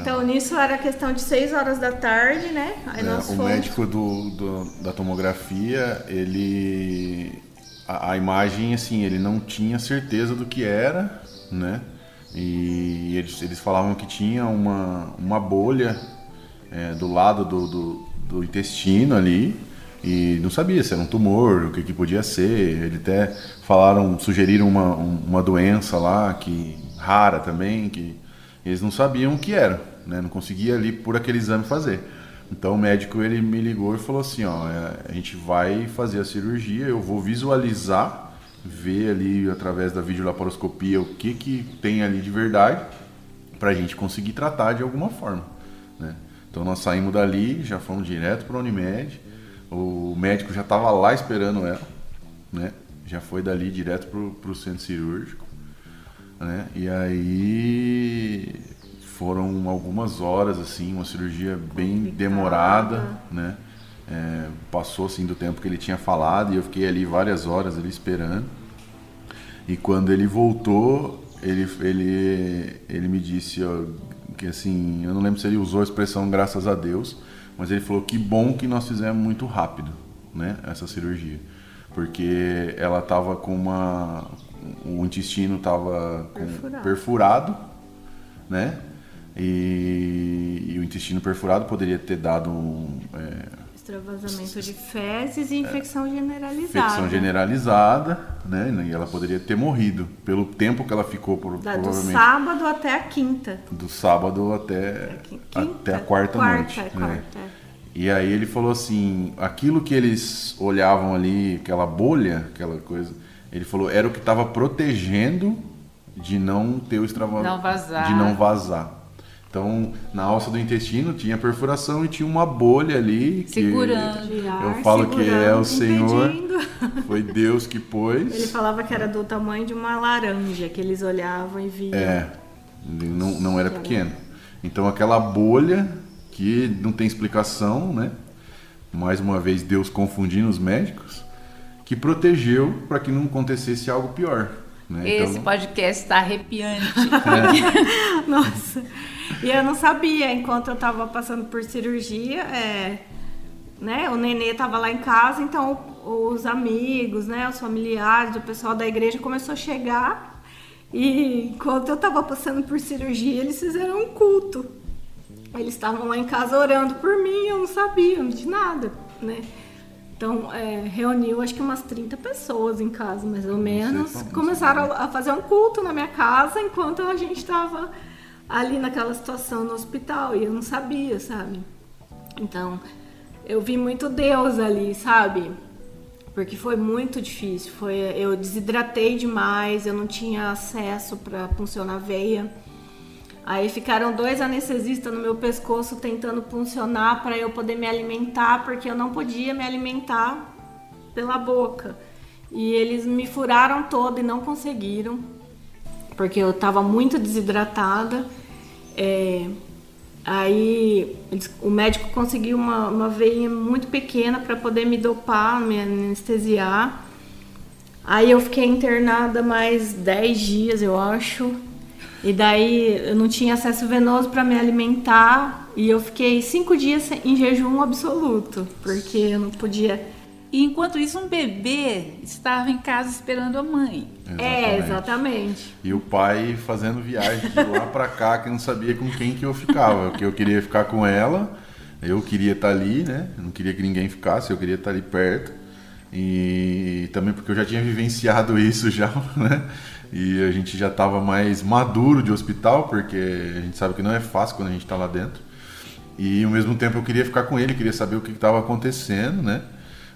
Então nisso era questão de 6 horas da tarde, né? Aí É, nós o fomos. médico do, do- da tomografia, ele. A, a imagem, assim, ele não tinha certeza do que era, né? E eles, eles falavam que tinha uma, uma bolha é, do lado do, do, do intestino ali e não sabia se era um tumor, o que, que podia ser. Eles até falaram, sugeriram uma, um- uma doença lá que rara também, que eles não sabiam o que era, né? Não conseguia ali por aquele exame fazer. Então o médico ele me ligou e falou assim, ó, é, a gente vai fazer a cirurgia, eu vou visualizar, ver ali através da videolaparoscopia o que que tem ali de verdade, para a gente conseguir tratar de alguma forma, né? Então nós saímos dali, já fomos direto para a Unimed, o médico já estava lá esperando ela, né? Já foi dali direto para o centro cirúrgico né? E aí foram algumas horas assim, uma cirurgia bem Complicada. demorada, né? É, passou assim do tempo que ele tinha falado e eu fiquei ali várias horas ali esperando. E quando ele voltou, ele ele ele me disse ó, que assim, eu não lembro se ele usou a expressão graças a Deus, mas ele falou que bom que nós fizemos muito rápido, né, essa cirurgia. Porque ela tava com uma o intestino tava com- Perfurado. perfurado, né? E, e o intestino perfurado poderia ter dado um, é, Extravasamento de fezes e infecção generalizada. infecção generalizada, né? E ela poderia ter morrido pelo tempo que ela ficou por, Da- do sábado até a quinta. do sábado até Quinta? até a quarta, noite. é né? quarta, é. E aí ele falou assim, aquilo que eles olhavam ali, aquela bolha, aquela coisa, ele falou era o que estava protegendo de não ter o extravasamento, Não vazar. de não vazar. Então, na alça do intestino tinha perfuração e tinha uma bolha ali que Segurando. Eu falo que é o segurando, Senhor, impedindo. foi Deus que pôs. Ele falava que era do tamanho de uma laranja, que eles olhavam e viam. É, não, não era pequeno. Então aquela bolha que não tem explicação, né? Mais uma vez Deus confundindo os médicos, que protegeu para que não acontecesse algo pior. Né? Esse Então, podcast está arrepiante. Nossa. E eu não sabia, enquanto eu tava passando por cirurgia, é, né, o nenê tava lá em casa, então os amigos, né, os familiares, o pessoal da igreja começou a chegar. E enquanto eu tava passando por cirurgia, eles fizeram um culto. Eles estavam lá em casa orando por mim, eu não sabia de nada, né? Então, é, reuniu acho que umas 30 pessoas em casa, mais ou menos. Começaram a fazer um culto na minha casa enquanto a gente estava ali naquela situação no hospital e eu não sabia, sabe? Então, eu vi muito Deus ali, sabe? Porque foi muito difícil. Foi, eu desidratei demais, eu não tinha acesso para funcionar a veia. Aí ficaram dois anestesistas no meu pescoço tentando funcionar para eu poder me alimentar, porque eu não podia me alimentar pela boca. E eles me furaram todo e não conseguiram, porque eu estava muito desidratada. É, aí o médico conseguiu uma, uma veia muito pequena para poder me dopar, me anestesiar. Aí eu fiquei internada mais 10 dias, eu acho. E daí eu não tinha acesso venoso para me alimentar. E eu fiquei cinco dias em jejum absoluto, porque eu não podia e enquanto isso, um bebê estava em casa esperando a mãe. Exatamente. É, exatamente. E o pai fazendo viagem de lá para cá, que não sabia com quem que eu ficava. Que eu queria ficar com ela, eu queria estar ali, né? Eu não queria que ninguém ficasse, eu queria estar ali perto. E também porque eu já tinha vivenciado isso já, né? E a gente já estava mais maduro de hospital, porque a gente sabe que não é fácil quando a gente está lá dentro. E ao mesmo tempo eu queria ficar com ele, queria saber o que estava acontecendo, né?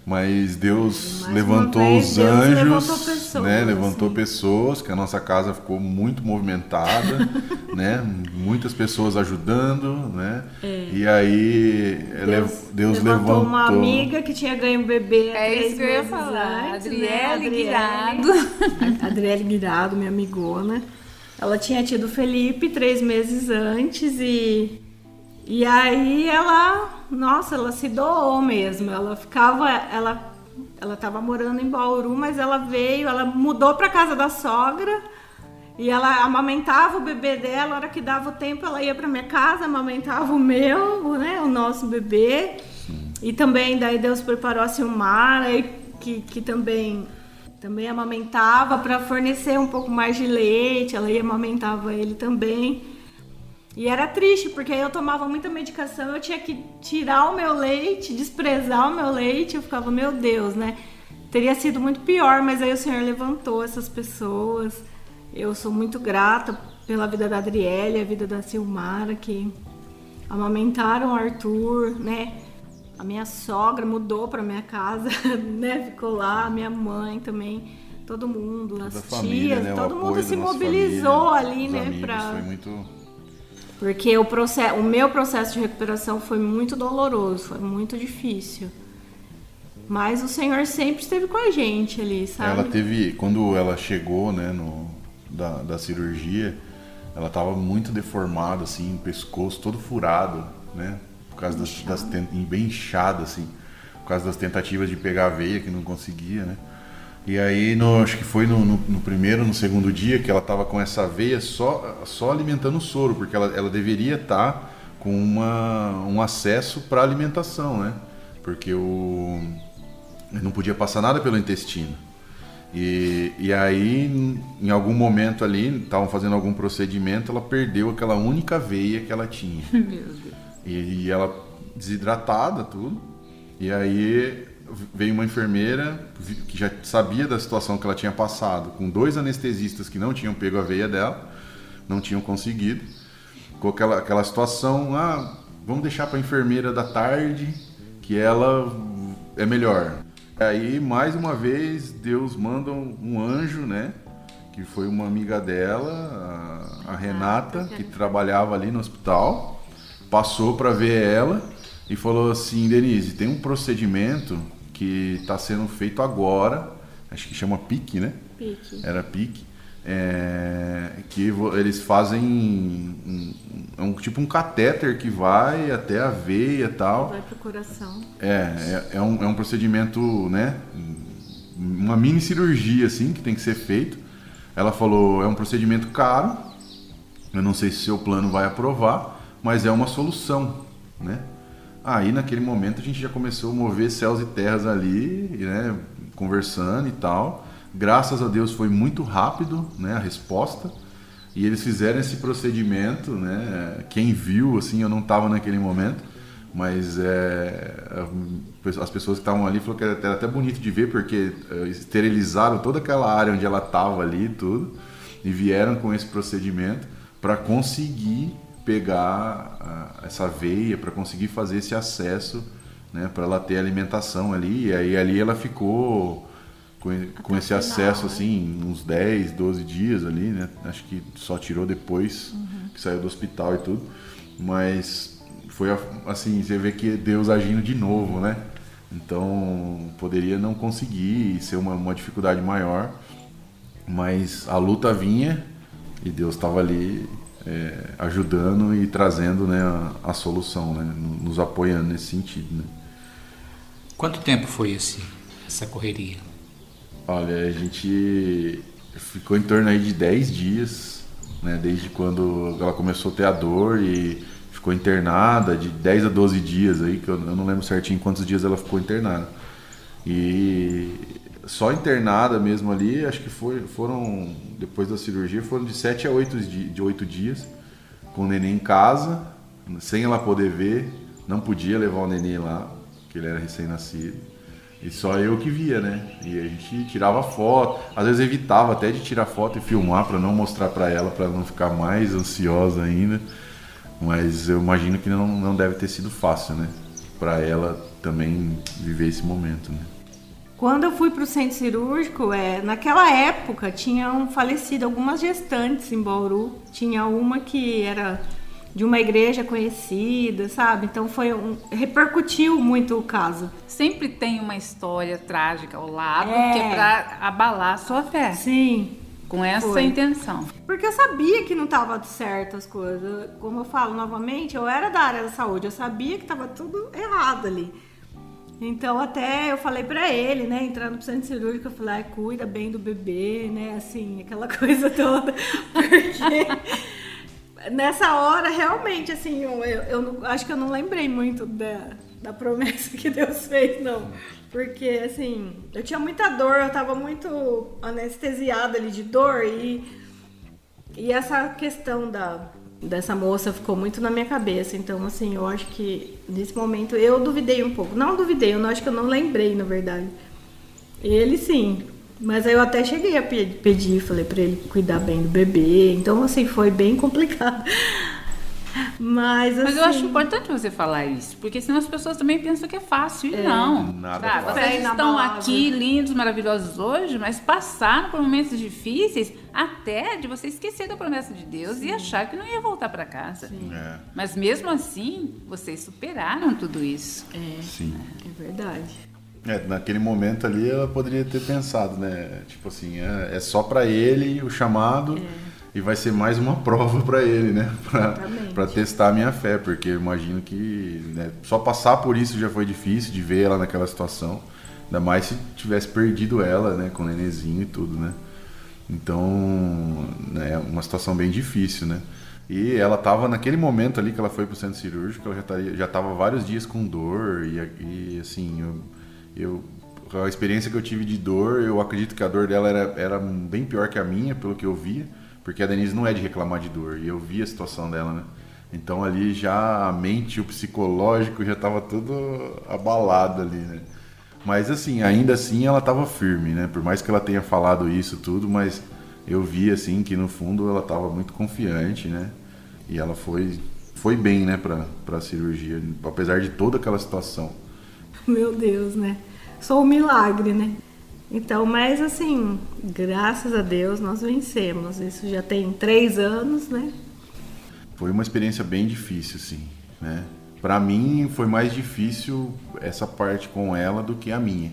Mas Deus Mais levantou vez, os Deus anjos, levantou pessoas, né? Levantou assim. pessoas, que a nossa casa ficou muito movimentada, né? Muitas pessoas ajudando, né? É. E aí Deus, Deus levantou, levantou, uma amiga que tinha ganho um bebê. É isso que eu ia falar. Antes, Adriele, né? Adriele Guirado. Adriele Guirado, minha amigona. Ela tinha tido o Felipe três meses antes e e aí ela, nossa, ela se doou mesmo. Ela ficava, ela, ela estava morando em Bauru, mas ela veio, ela mudou para casa da sogra e ela amamentava o bebê dela. A hora que dava o tempo, ela ia para minha casa, amamentava o meu, né, o nosso bebê. E também daí Deus preparou a Silmara, que, que também também amamentava para fornecer um pouco mais de leite. Ela ia amamentava ele também. E era triste, porque eu tomava muita medicação, eu tinha que tirar o meu leite, desprezar o meu leite, eu ficava, meu Deus, né? Teria sido muito pior, mas aí o Senhor levantou essas pessoas. Eu sou muito grata pela vida da Adriele, a vida da Silmara, que amamentaram o Arthur, né? A minha sogra mudou para minha casa, né? Ficou lá, a minha mãe também, todo mundo, as tias, família, né? todo mundo se mobilizou família, ali, né? Pra... Foi muito porque o, o meu processo de recuperação foi muito doloroso, foi muito difícil. Mas o Senhor sempre esteve com a gente ali, sabe? Ela teve, quando ela chegou, né, no, da, da cirurgia, ela estava muito deformada, assim, o pescoço todo furado, né? Por causa das, das bem inchado, assim, por causa das tentativas de pegar a veia que não conseguia, né? E aí, no, acho que foi no, no, no, primeiro, no segundo dia, que ela estava com essa veia só, só alimentando o soro, porque ela, ela deveria estar tá com uma, um acesso para alimentação, né? Porque o, não podia passar nada pelo intestino. E, e aí, em algum momento ali, estavam fazendo algum procedimento, ela perdeu aquela única veia que ela tinha. Meu Deus. E, e ela desidratada, tudo. E aí veio uma enfermeira que já sabia da situação que ela tinha passado, com dois anestesistas que não tinham pego a veia dela, não tinham conseguido, com aquela, aquela situação, ah, vamos deixar para a enfermeira da tarde, que ela é melhor. Aí, mais uma vez, Deus manda um anjo, né? Que foi uma amiga dela, a, a Renata, que trabalhava ali no hospital, passou para ver ela e falou assim: Denise, tem um procedimento que está sendo feito agora, acho que chama PIC, né? PIC. Era PIC. É, que eles fazem um, um, um, tipo um catéter que vai até a veia e tal. Vai para o coração. É, é, é, um, é um procedimento, né? Uma mini cirurgia assim que tem que ser feito. Ela falou, é um procedimento caro. Eu não sei se seu plano vai aprovar, mas é uma solução, né? Aí naquele momento a gente já começou a mover céus e terras ali, né, conversando e tal. Graças a Deus foi muito rápido, né, a resposta. E eles fizeram esse procedimento, né? Quem viu, assim, eu não estava naquele momento, mas é, as pessoas que estavam ali falaram que era até bonito de ver porque é, esterilizaram toda aquela área onde ela estava ali, tudo, e vieram com esse procedimento para conseguir pegar a, essa veia, para conseguir fazer esse acesso, né, para ela ter alimentação ali. E aí ali ela ficou com, com esse acesso né? assim, uns 10, 12 dias ali, né? Acho que só tirou depois uhum. que saiu do hospital e tudo. Mas foi assim, você vê que Deus agindo de novo, né? Então poderia não conseguir ser uma, uma dificuldade maior, mas a luta vinha e Deus estava ali é, ajudando e trazendo né, a, a, solução, né, nos apoiando nesse sentido. Né. Quanto tempo foi esse, essa correria? Olha, a gente ficou em torno aí de 10 dias, né, desde quando ela começou a ter a dor e ficou internada, de 10 a 12 dias aí, que eu, eu não lembro certinho quantos dias ela ficou internada. E só internada mesmo ali, acho que foi, foram, depois da cirurgia, foram de 7 a 8, de 8 dias, com o neném em casa, sem ela poder ver, não podia levar o neném lá, porque ele era recém-nascido. E só eu que via, né? E a gente tirava foto, às vezes evitava até de tirar foto e filmar para não mostrar para ela, para não ficar mais ansiosa ainda. Mas eu imagino que não, não deve ter sido fácil, né? Para ela também viver esse momento, né? Quando eu fui para o centro cirúrgico, é, naquela época tinham falecido algumas gestantes em Bauru. Tinha uma que era de uma igreja conhecida, sabe? Então foi um, repercutiu muito o caso. Sempre tem uma história trágica ao lado é. que é para abalar a sua fé. Sim. Com essa foi. intenção. Porque eu sabia que não estava certo as coisas. Como eu falo novamente, eu era da área da saúde, eu sabia que estava tudo errado ali. Então até eu falei para ele, né, entrando pro centro cirúrgico, eu falei, cuida bem do bebê, né, assim, aquela coisa toda, porque nessa hora realmente, assim, eu, eu, eu não, acho que eu não lembrei muito da, da promessa que Deus fez, não, porque assim, eu tinha muita dor, eu tava muito anestesiada ali de dor e e essa questão da dessa moça ficou muito na minha cabeça. Então, assim, eu acho que nesse momento eu duvidei um pouco. Não duvidei, eu não, acho que eu não lembrei, na verdade. Ele sim. Mas aí eu até cheguei a pedir, falei para ele cuidar bem do bebê. Então, assim, foi bem complicado. Mas, assim... Mas eu acho assim, importante você falar isso, porque senão as pessoas também pensam que é fácil. E é, não. Nada sabe? Vocês estão aqui lindos, maravilhosos hoje, mas passaram por momentos difíceis até de você esquecer da promessa de Deus Sim. e achar que não ia voltar para casa. É. Mas mesmo assim, vocês superaram tudo isso. É, Sim. é verdade. É, naquele momento ali ela poderia ter pensado, né? Tipo assim, é, é só para ele o chamado. É e vai ser mais uma prova para ele, né? Para testar a minha fé, porque eu imagino que né, só passar por isso já foi difícil de ver ela naquela situação, ainda mais se tivesse perdido ela, né? Com o nenenzinho e tudo, né? Então, né, é uma situação bem difícil, né? E ela estava naquele momento ali que ela foi para o centro cirúrgico, ela já estava vários dias com dor e, e assim, eu, eu, a experiência que eu tive de dor, eu acredito que a dor dela era, era bem pior que a minha, pelo que eu via porque a Denise não é de reclamar de dor, e eu vi a situação dela, né? Então ali já a mente, o psicológico já estava tudo abalado ali, né? Mas assim, ainda assim ela estava firme, né? Por mais que ela tenha falado isso tudo, mas eu vi assim que no fundo ela estava muito confiante, né? E ela foi foi bem, né, para para cirurgia, apesar de toda aquela situação. Meu Deus, né? Sou um milagre, né? Então, mas assim, graças a Deus nós vencemos. Isso já tem três anos, né? Foi uma experiência bem difícil, sim, né? Para mim foi mais difícil essa parte com ela do que a minha,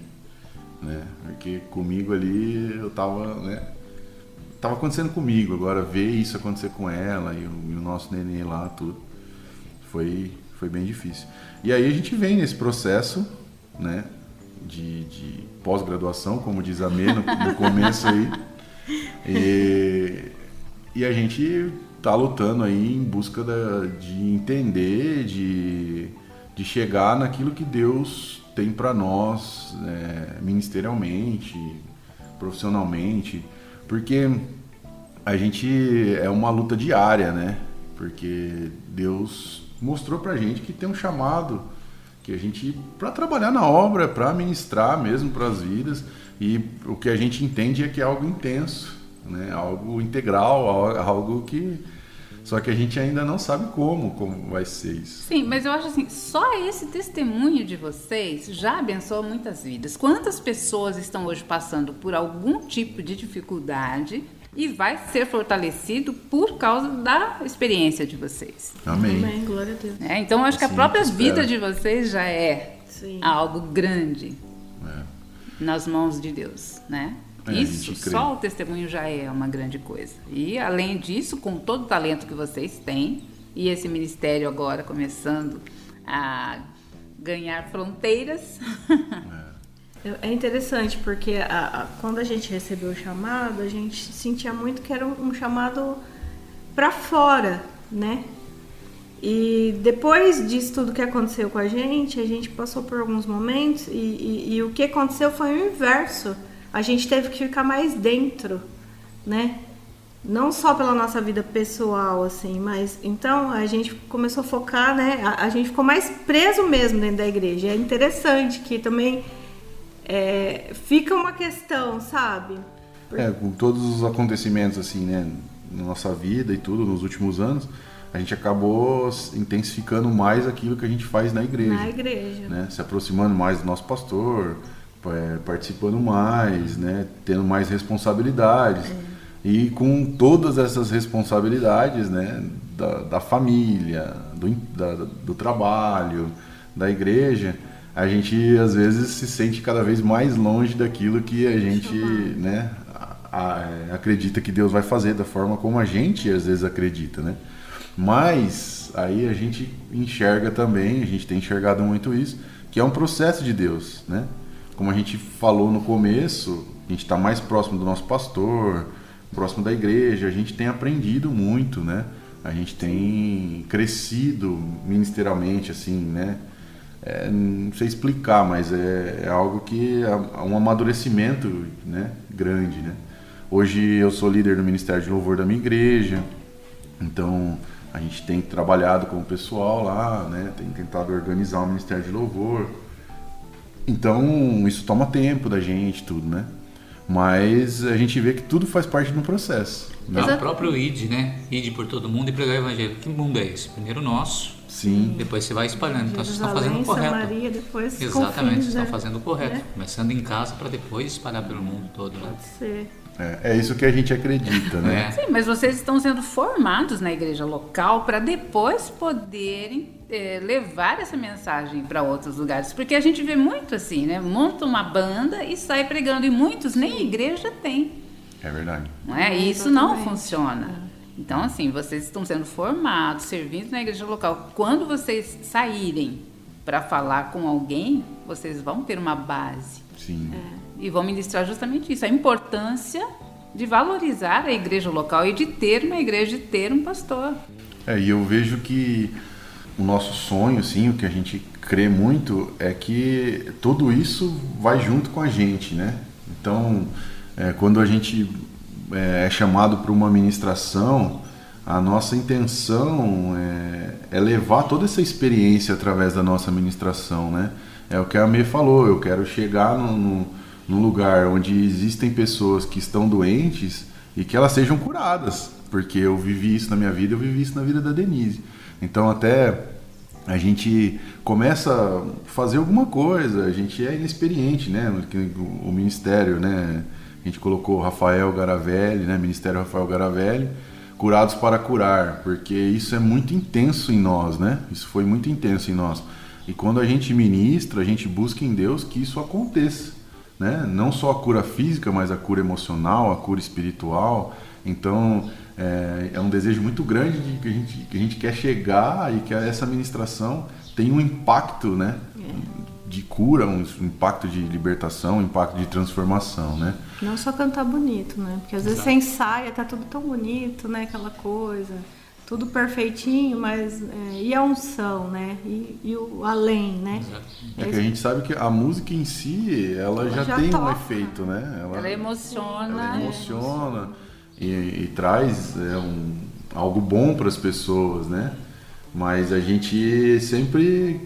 né? Porque comigo ali eu tava, né? Tava acontecendo comigo, agora ver isso acontecer com ela e o, e o nosso neném lá, tudo, foi, foi bem difícil. E aí a gente vem nesse processo, né? de, de pós-graduação, como diz a Mê no, no começo aí. E, e a gente está lutando aí em busca da, de entender, de, de chegar naquilo que Deus tem para nós é, ministerialmente, profissionalmente, porque a gente é uma luta diária, né? Porque Deus mostrou pra gente que tem um chamado que a gente para trabalhar na obra, para ministrar mesmo para as vidas e o que a gente entende é que é algo intenso, né? Algo integral, algo que Só que a gente ainda não sabe como, como vai ser isso. Sim, mas eu acho assim, só esse testemunho de vocês já abençoa muitas vidas. Quantas pessoas estão hoje passando por algum tipo de dificuldade e vai ser fortalecido por causa da experiência de vocês? Amém. Amém, glória a Deus. É, então, eu acho que a Sim, própria vida de vocês já é Sim. algo grande É. nas mãos de Deus, né? É, Isso, só o testemunho já é uma grande coisa. E além disso, com todo o talento que vocês têm, e esse ministério agora começando a ganhar fronteiras, É interessante porque a- a- quando a gente recebeu o chamado, a gente sentia muito que era um, um chamado para fora, né? E depois disso tudo que aconteceu com a gente, a gente passou por alguns momentos e, e- e o que aconteceu foi o inverso. A gente teve que ficar mais dentro, né? Não só pela nossa vida pessoal, assim, mas então a gente começou a focar, né? A, a gente ficou mais preso mesmo dentro da igreja. É interessante que também é, fica uma questão, sabe? É, com todos os acontecimentos assim, né, na nossa vida e tudo nos últimos anos, a gente acabou intensificando mais aquilo que a gente faz na igreja, Na igreja. né? Se aproximando mais do nosso pastor, é, participando mais, né, tendo mais responsabilidades. E com todas essas responsabilidades, né, da, da família, do, da- do trabalho, da igreja, a gente às vezes se sente cada vez mais longe daquilo que a gente, né, a- a- acredita que Deus vai fazer da forma como a gente às vezes acredita, né? Mas aí a gente enxerga também, a gente tem enxergado muito isso, que é um processo de Deus, né? Como a gente falou no começo, a gente está mais próximo do nosso pastor, próximo da igreja, a gente tem aprendido muito, né? A gente tem crescido ministerialmente, assim, né? É, não sei explicar, mas é, é algo que é um amadurecimento, né? Grande, né? Hoje eu sou líder do Ministério de Louvor da minha igreja, então a gente tem trabalhado com o pessoal lá, né? Tem tentado organizar o Ministério de Louvor. Então isso toma tempo da gente, tudo, né? Mas a gente vê que tudo faz parte de um processo. Né? O próprio ID, né? ID por todo mundo e pregar o evangelho. Que mundo é esse? Primeiro o nosso, Sim, depois você vai espalhando. Então vocês estão Jerusalém, fazendo o correto. Samaria, depois Exatamente, vocês estão né? fazendo o correto. Né? Começando em casa para depois espalhar pelo mundo todo, né? Pode ser. é, é isso que a gente acredita, né? É. Sim, mas vocês estão sendo formados na igreja local para depois poderem eh, levar essa mensagem para outros lugares. Porque a gente vê muito assim, né? Monta uma banda e sai pregando. E muitos nem igreja tem. É verdade. Não é? E isso não funciona. Então, assim, vocês estão sendo formados, servindo na igreja local. Quando vocês saírem para falar com alguém, vocês vão ter uma base. Sim. E vão ministrar justamente isso, a importância de valorizar a igreja local e de ter uma igreja, de ter um pastor. É, e eu vejo que o nosso sonho, assim, o que a gente crê muito é que tudo isso vai junto com a gente, né? Então, é, quando a gente é, é chamado para uma ministração, a nossa intenção é, é levar toda essa experiência através da nossa ministração, né? É o que a Mê falou, eu quero chegar num lugar onde existem pessoas que estão doentes e que elas sejam curadas, porque eu vivi isso na minha vida, eu vivi isso na vida da Denise. Então até a gente começa a fazer alguma coisa, a gente é inexperiente, né? O ministério, né? A gente colocou Rafael Garavelli, né? Ministério Rafael Garavelli, curados para curar, porque isso é muito intenso em nós, né? Isso foi muito intenso em nós. E quando a gente ministra, a gente busca em Deus que isso aconteça, né? Não só a cura física, mas a cura emocional, a cura espiritual. Então é, é um desejo muito grande de que a gente que a gente quer chegar e que essa ministração tenha um impacto, né? De cura, um impacto de libertação, um impacto de transformação, né? Não só cantar bonito, né? Porque às vezes você ensaia, tá tudo tão bonito, né? Aquela coisa, tudo perfeitinho, mas é, e a unção, né? E, e o além, né? É que a gente sabe que a música em si, ela, Ela já, já tem um toca. efeito, né? Ela emociona. ela emociona e, e traz é, um, algo bom para as pessoas, né? Mas a gente sempre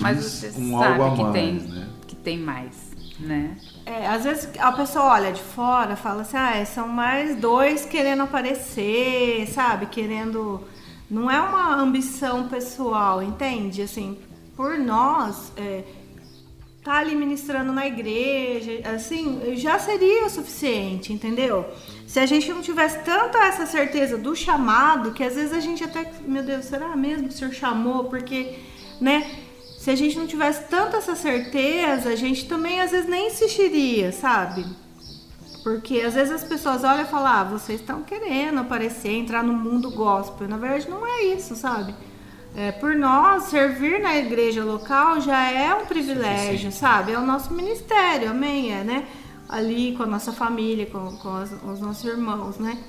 Mas quis você um sabe algo a que mais, tem, né? que tem mais. Né? É, às vezes a pessoa olha de fora fala assim, ah, são mais dois querendo aparecer, sabe? Querendo. Não é uma ambição pessoal, entende? Assim, por nós, é, tá ali ministrando na igreja, assim, já seria o suficiente, entendeu? Se a gente não tivesse tanta essa certeza do chamado, que às vezes a gente até, meu Deus, será mesmo que o senhor chamou? Porque, né? Se a gente não tivesse tanta essa certeza, a gente também às vezes nem insistiria, sabe? Porque às vezes as pessoas olham e falam, ah, vocês estão querendo aparecer, entrar no mundo gospel. Na verdade, não é isso, sabe? É, por nós, servir na igreja local já é um privilégio, sabe? É o nosso ministério, amém? É, né? Ali com a nossa família, com, com, as, os nossos irmãos, né?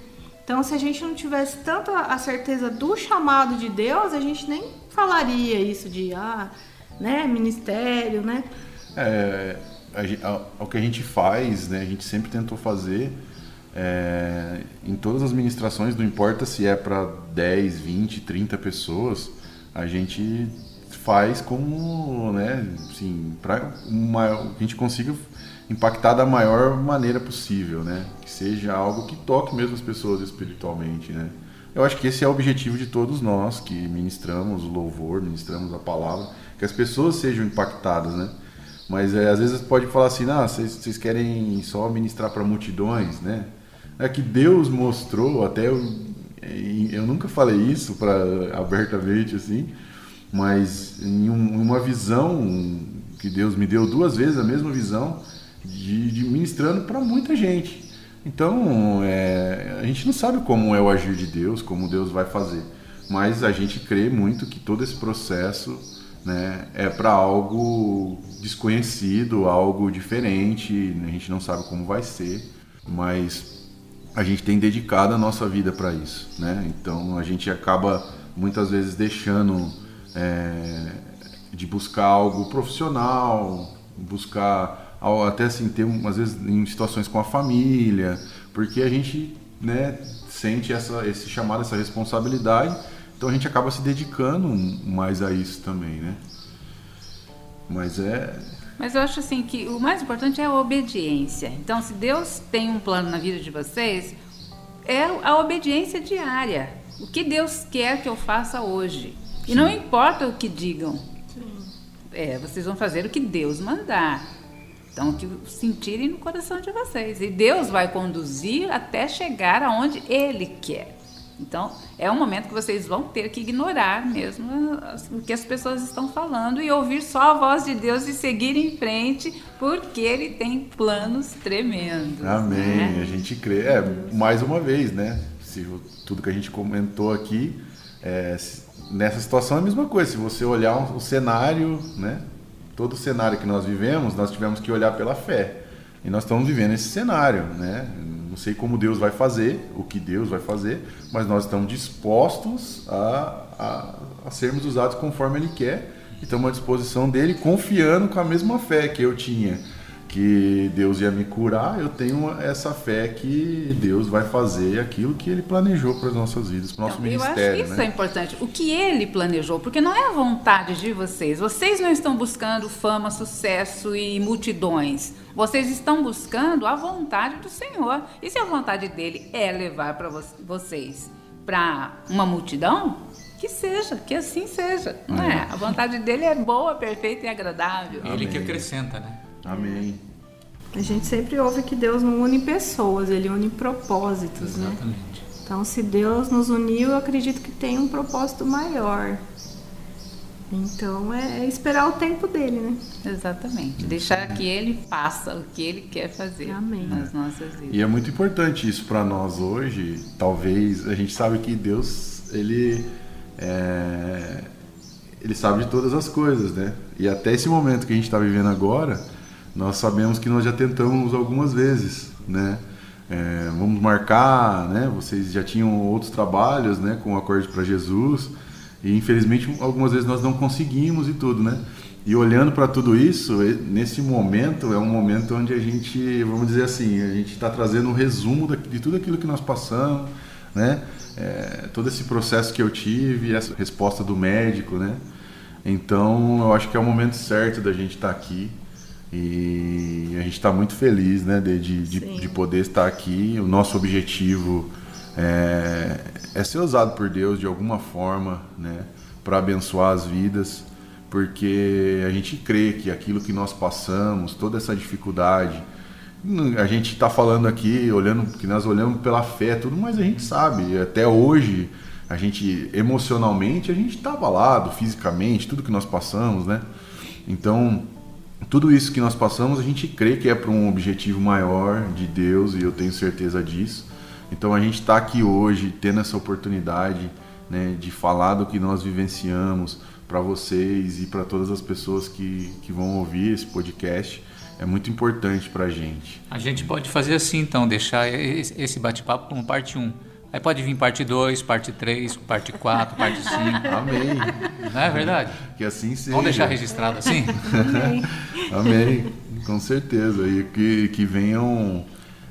Então, se a gente não tivesse tanto a certeza do chamado de Deus, a gente nem falaria isso de, ah, né, ministério, né? É, a, a, o que a gente faz, né, a gente sempre tentou fazer é, em todas as ministrações, não importa se é para 10, 20, 30 pessoas, a gente faz como, né, assim, para que a gente consiga impactar da maior maneira possível, né? Que seja algo que toque mesmo as pessoas espiritualmente, né? Eu acho que esse é o objetivo de todos nós que ministramos o louvor, ministramos a palavra, que as pessoas sejam impactadas, né? Mas é, às vezes pode falar assim, ah, vocês querem só ministrar para multidões, né? É que Deus mostrou, até eu eu nunca falei isso para abertamente assim, mas em, um, uma visão que Deus me deu duas vezes a mesma visão de, de ministrando para muita gente. Então é, a gente não sabe como é o agir de Deus, como Deus vai fazer, mas a gente crê muito que todo esse processo né, é para algo desconhecido, algo diferente. A gente não sabe como vai ser, mas a gente tem dedicado a nossa vida para isso, né? Então a gente acaba muitas vezes deixando é, de buscar algo profissional, buscar até assim ter às vezes em situações com a família, porque a gente né, sente essa, esse chamado, essa responsabilidade, então a gente acaba se dedicando mais a isso também, né? Mas é mas eu acho assim que o mais importante é a obediência. Então, se Deus tem um plano na vida de vocês, é a obediência diária. O que Deus quer que eu faça hoje. E Sim. não importa o que digam. É, vocês vão fazer o que Deus mandar. Então, o que sentirem no coração de vocês. E Deus vai conduzir até chegar aonde Ele quer. Então, é um momento que vocês vão ter que ignorar mesmo o que as pessoas estão falando e ouvir só a voz de Deus e seguir em frente, porque Ele tem planos tremendos. Amém. Né? A gente crê. É, mais uma vez, né? Se tudo que a gente comentou aqui, é, nessa situação é a mesma coisa. Se você olhar o cenário, né? Todo o cenário que nós vivemos, nós tivemos que olhar pela fé. E nós estamos vivendo esse cenário, né? Não sei como Deus vai fazer, o que Deus vai fazer, mas nós estamos dispostos a, a, a sermos usados conforme Ele quer. E estamos à disposição dele, confiando com a mesma fé que eu tinha que Deus ia me curar, eu tenho essa fé que Deus vai fazer aquilo que Ele planejou para as nossas vidas, para o nosso então, ministério. Eu acho que isso né? é importante. O que Ele planejou, porque não é a vontade de vocês. Vocês não estão buscando fama, sucesso e multidões. Vocês estão buscando a vontade do Senhor. E se a vontade dele é levar para vocês para uma multidão, que seja, que assim seja, não é? A vontade dele é boa, perfeita e agradável. Ele Amém. que acrescenta, né? Amém. A gente sempre ouve que Deus não une pessoas, ele une propósitos, né? Exatamente. né? Então, se Deus nos uniu, eu acredito que tem um propósito maior. Então, é esperar o tempo dele, né? Exatamente. Deixar que ele faça o que ele quer fazer Amém. nas nossas vidas. E é muito importante isso para nós hoje. Talvez a gente sabe que Deus, ele é, ele sabe de todas as coisas, né? E até esse momento que a gente está vivendo agora, nós sabemos que nós já tentamos algumas vezes, né? É, vamos marcar, né? Vocês já tinham outros trabalhos, né? Com o Acorde para Jesus e infelizmente algumas vezes nós não conseguimos e tudo, né? E olhando para tudo isso, nesse momento é um momento onde a gente, vamos dizer assim, a gente está trazendo um resumo de tudo aquilo que nós passamos, né? É, todo esse processo que eu tive, essa resposta do médico, né? Então eu acho que é o momento certo da gente estar tá aqui E a gente está muito feliz né, de, de, de, poder estar aqui. O nosso objetivo é, é ser usado por Deus de alguma forma né, para abençoar as vidas, porque a gente crê que aquilo que nós passamos, toda essa dificuldade, a gente está falando aqui, olhando, que nós olhamos pela fé, tudo, mas a gente sabe, até hoje, a gente emocionalmente, a gente está abalado, fisicamente, tudo que nós passamos, né? Então, tudo isso que nós passamos, a gente crê que é para um objetivo maior de Deus e eu tenho certeza disso. Então, a gente está aqui hoje tendo essa oportunidade né, de falar do que nós vivenciamos para vocês e para todas as pessoas que, que vão ouvir esse podcast é muito importante para a gente. A gente pode fazer assim, então, deixar esse bate-papo como parte 1. Aí pode vir parte 2, parte 3, parte 4, parte 5. Amém. Não é verdade? Que assim seja. Vamos deixar registrado assim? Amém. Amém. Com certeza. E que, que venham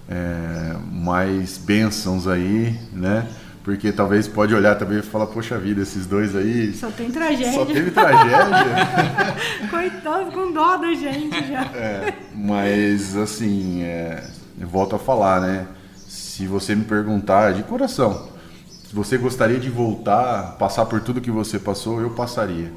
é, mais bênçãos aí, né? Porque talvez pode olhar também e falar, poxa vida, esses dois aí. Só tem tragédia. Só teve tragédia. Coitado, com dó da gente já. É, mas assim, é, eu volto a falar, né? Se você me perguntar de coração, se você gostaria de voltar, passar por tudo que você passou, eu passaria.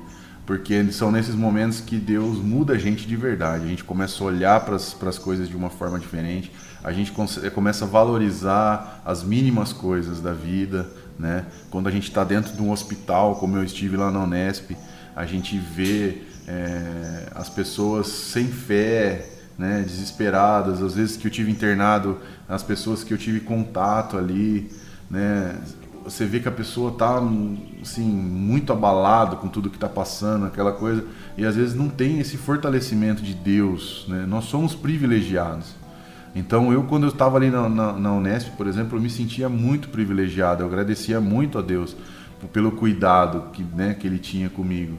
Porque são nesses momentos que Deus muda a gente de verdade. A gente começa a olhar para as coisas de uma forma diferente a gente começa a valorizar as mínimas coisas da vida, né? Quando a gente está dentro de um hospital, como eu estive lá na Unesp, a gente vê é, as pessoas sem fé, né? Desesperadas. Às vezes que eu tive internado, as pessoas que eu tive contato ali, né? Você vê que a pessoa está assim muito abalada com tudo que está passando, aquela coisa, e às vezes não tem esse fortalecimento de Deus, né? Nós somos privilegiados. Então eu quando eu estava ali na, na, na, Unesp, por exemplo, eu me sentia muito privilegiado, eu agradecia muito a Deus pelo cuidado que, né, que Ele tinha comigo.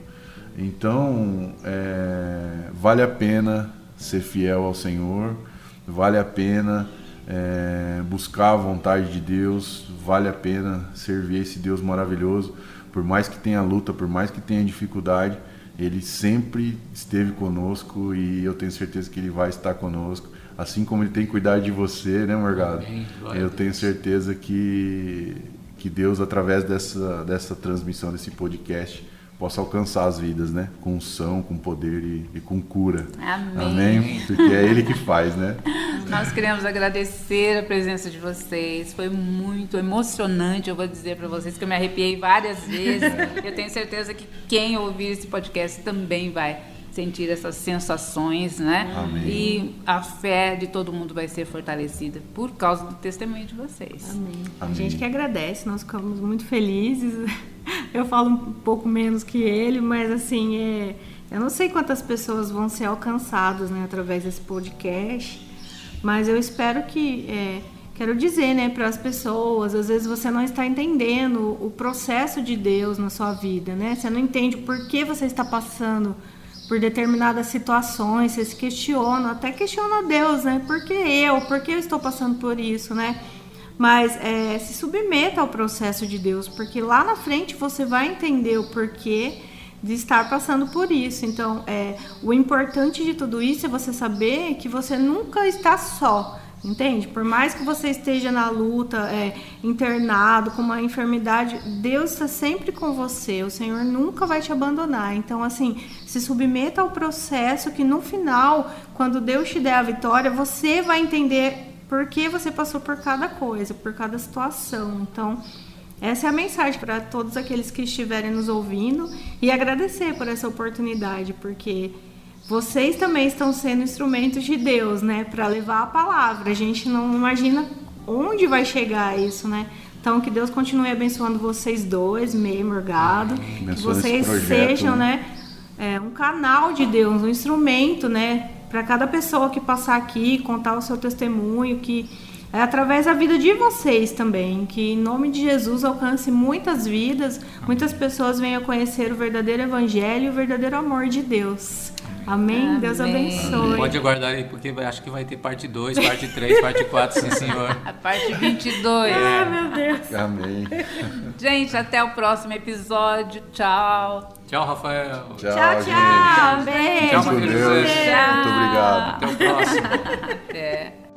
Então é, vale a pena ser fiel ao Senhor, vale a pena é, buscar a vontade de Deus, vale a pena servir esse Deus maravilhoso, por mais que tenha luta, por mais que tenha dificuldade, Ele sempre esteve conosco e eu tenho certeza que Ele vai estar conosco. Assim como ele tem cuidado de você, né, Morgado? Eu tenho certeza que, que Deus, através dessa, dessa transmissão, desse podcast, possa alcançar as vidas, né? Com unção, com poder e, e, com cura. Amém. Amém. Porque é Ele que faz, né? Nós queremos agradecer a presença de vocês. Foi muito emocionante, eu vou dizer para vocês que eu me arrepiei várias vezes. eu tenho certeza que quem ouvir esse podcast também vai sentir essas sensações, né? Amém. E a fé de todo mundo vai ser fortalecida por causa do testemunho de vocês. Amém. Amém. A gente que agradece, nós ficamos muito felizes. Eu falo um pouco menos que ele, mas assim, é, eu não sei quantas pessoas vão ser alcançadas né, através desse podcast, mas eu espero que. É, quero dizer, né, para as pessoas, às vezes você não está entendendo o processo de Deus na sua vida, né? Você não entende por que você está passando por determinadas situações, você se questiona, até questiona Deus, né? Por que eu? Por que eu estou passando por isso, né? Mas é, se submeta ao processo de Deus, porque lá na frente você vai entender o porquê de estar passando por isso. Então, é, o importante de tudo isso é você saber que você nunca está só. Entende? Por mais que você esteja na luta, é, internado, com uma enfermidade, Deus está sempre com você. O Senhor nunca vai te abandonar. Então, assim, se submeta ao processo que no final, quando Deus te der a vitória, você vai entender por que você passou por cada coisa, por cada situação. Então, essa é a mensagem para todos aqueles que estiverem nos ouvindo e agradecer por essa oportunidade, porque vocês também estão sendo instrumentos de Deus, né, para levar a palavra. A gente não imagina onde vai chegar isso, né? Então que Deus continue abençoando vocês dois, meio morgado, que vocês sejam, né, é, um canal de Deus, um instrumento, né, para cada pessoa que passar aqui, contar o seu testemunho, que é através da vida de vocês também, que em nome de Jesus alcance muitas vidas, muitas pessoas venham conhecer o verdadeiro evangelho e o verdadeiro amor de Deus. Amém? Deus Amém. abençoe. Pode aguardar aí, porque acho que vai ter parte 2, parte 3, parte 4, sim senhor. A parte 22. Ah, meu Deus. Amém. Gente, até o próximo episódio. Tchau. Tchau, Rafael. Tchau, Tchau, gente. tchau. Beijo. Tchau, Deus. José. Muito obrigado. Até o próximo. Até.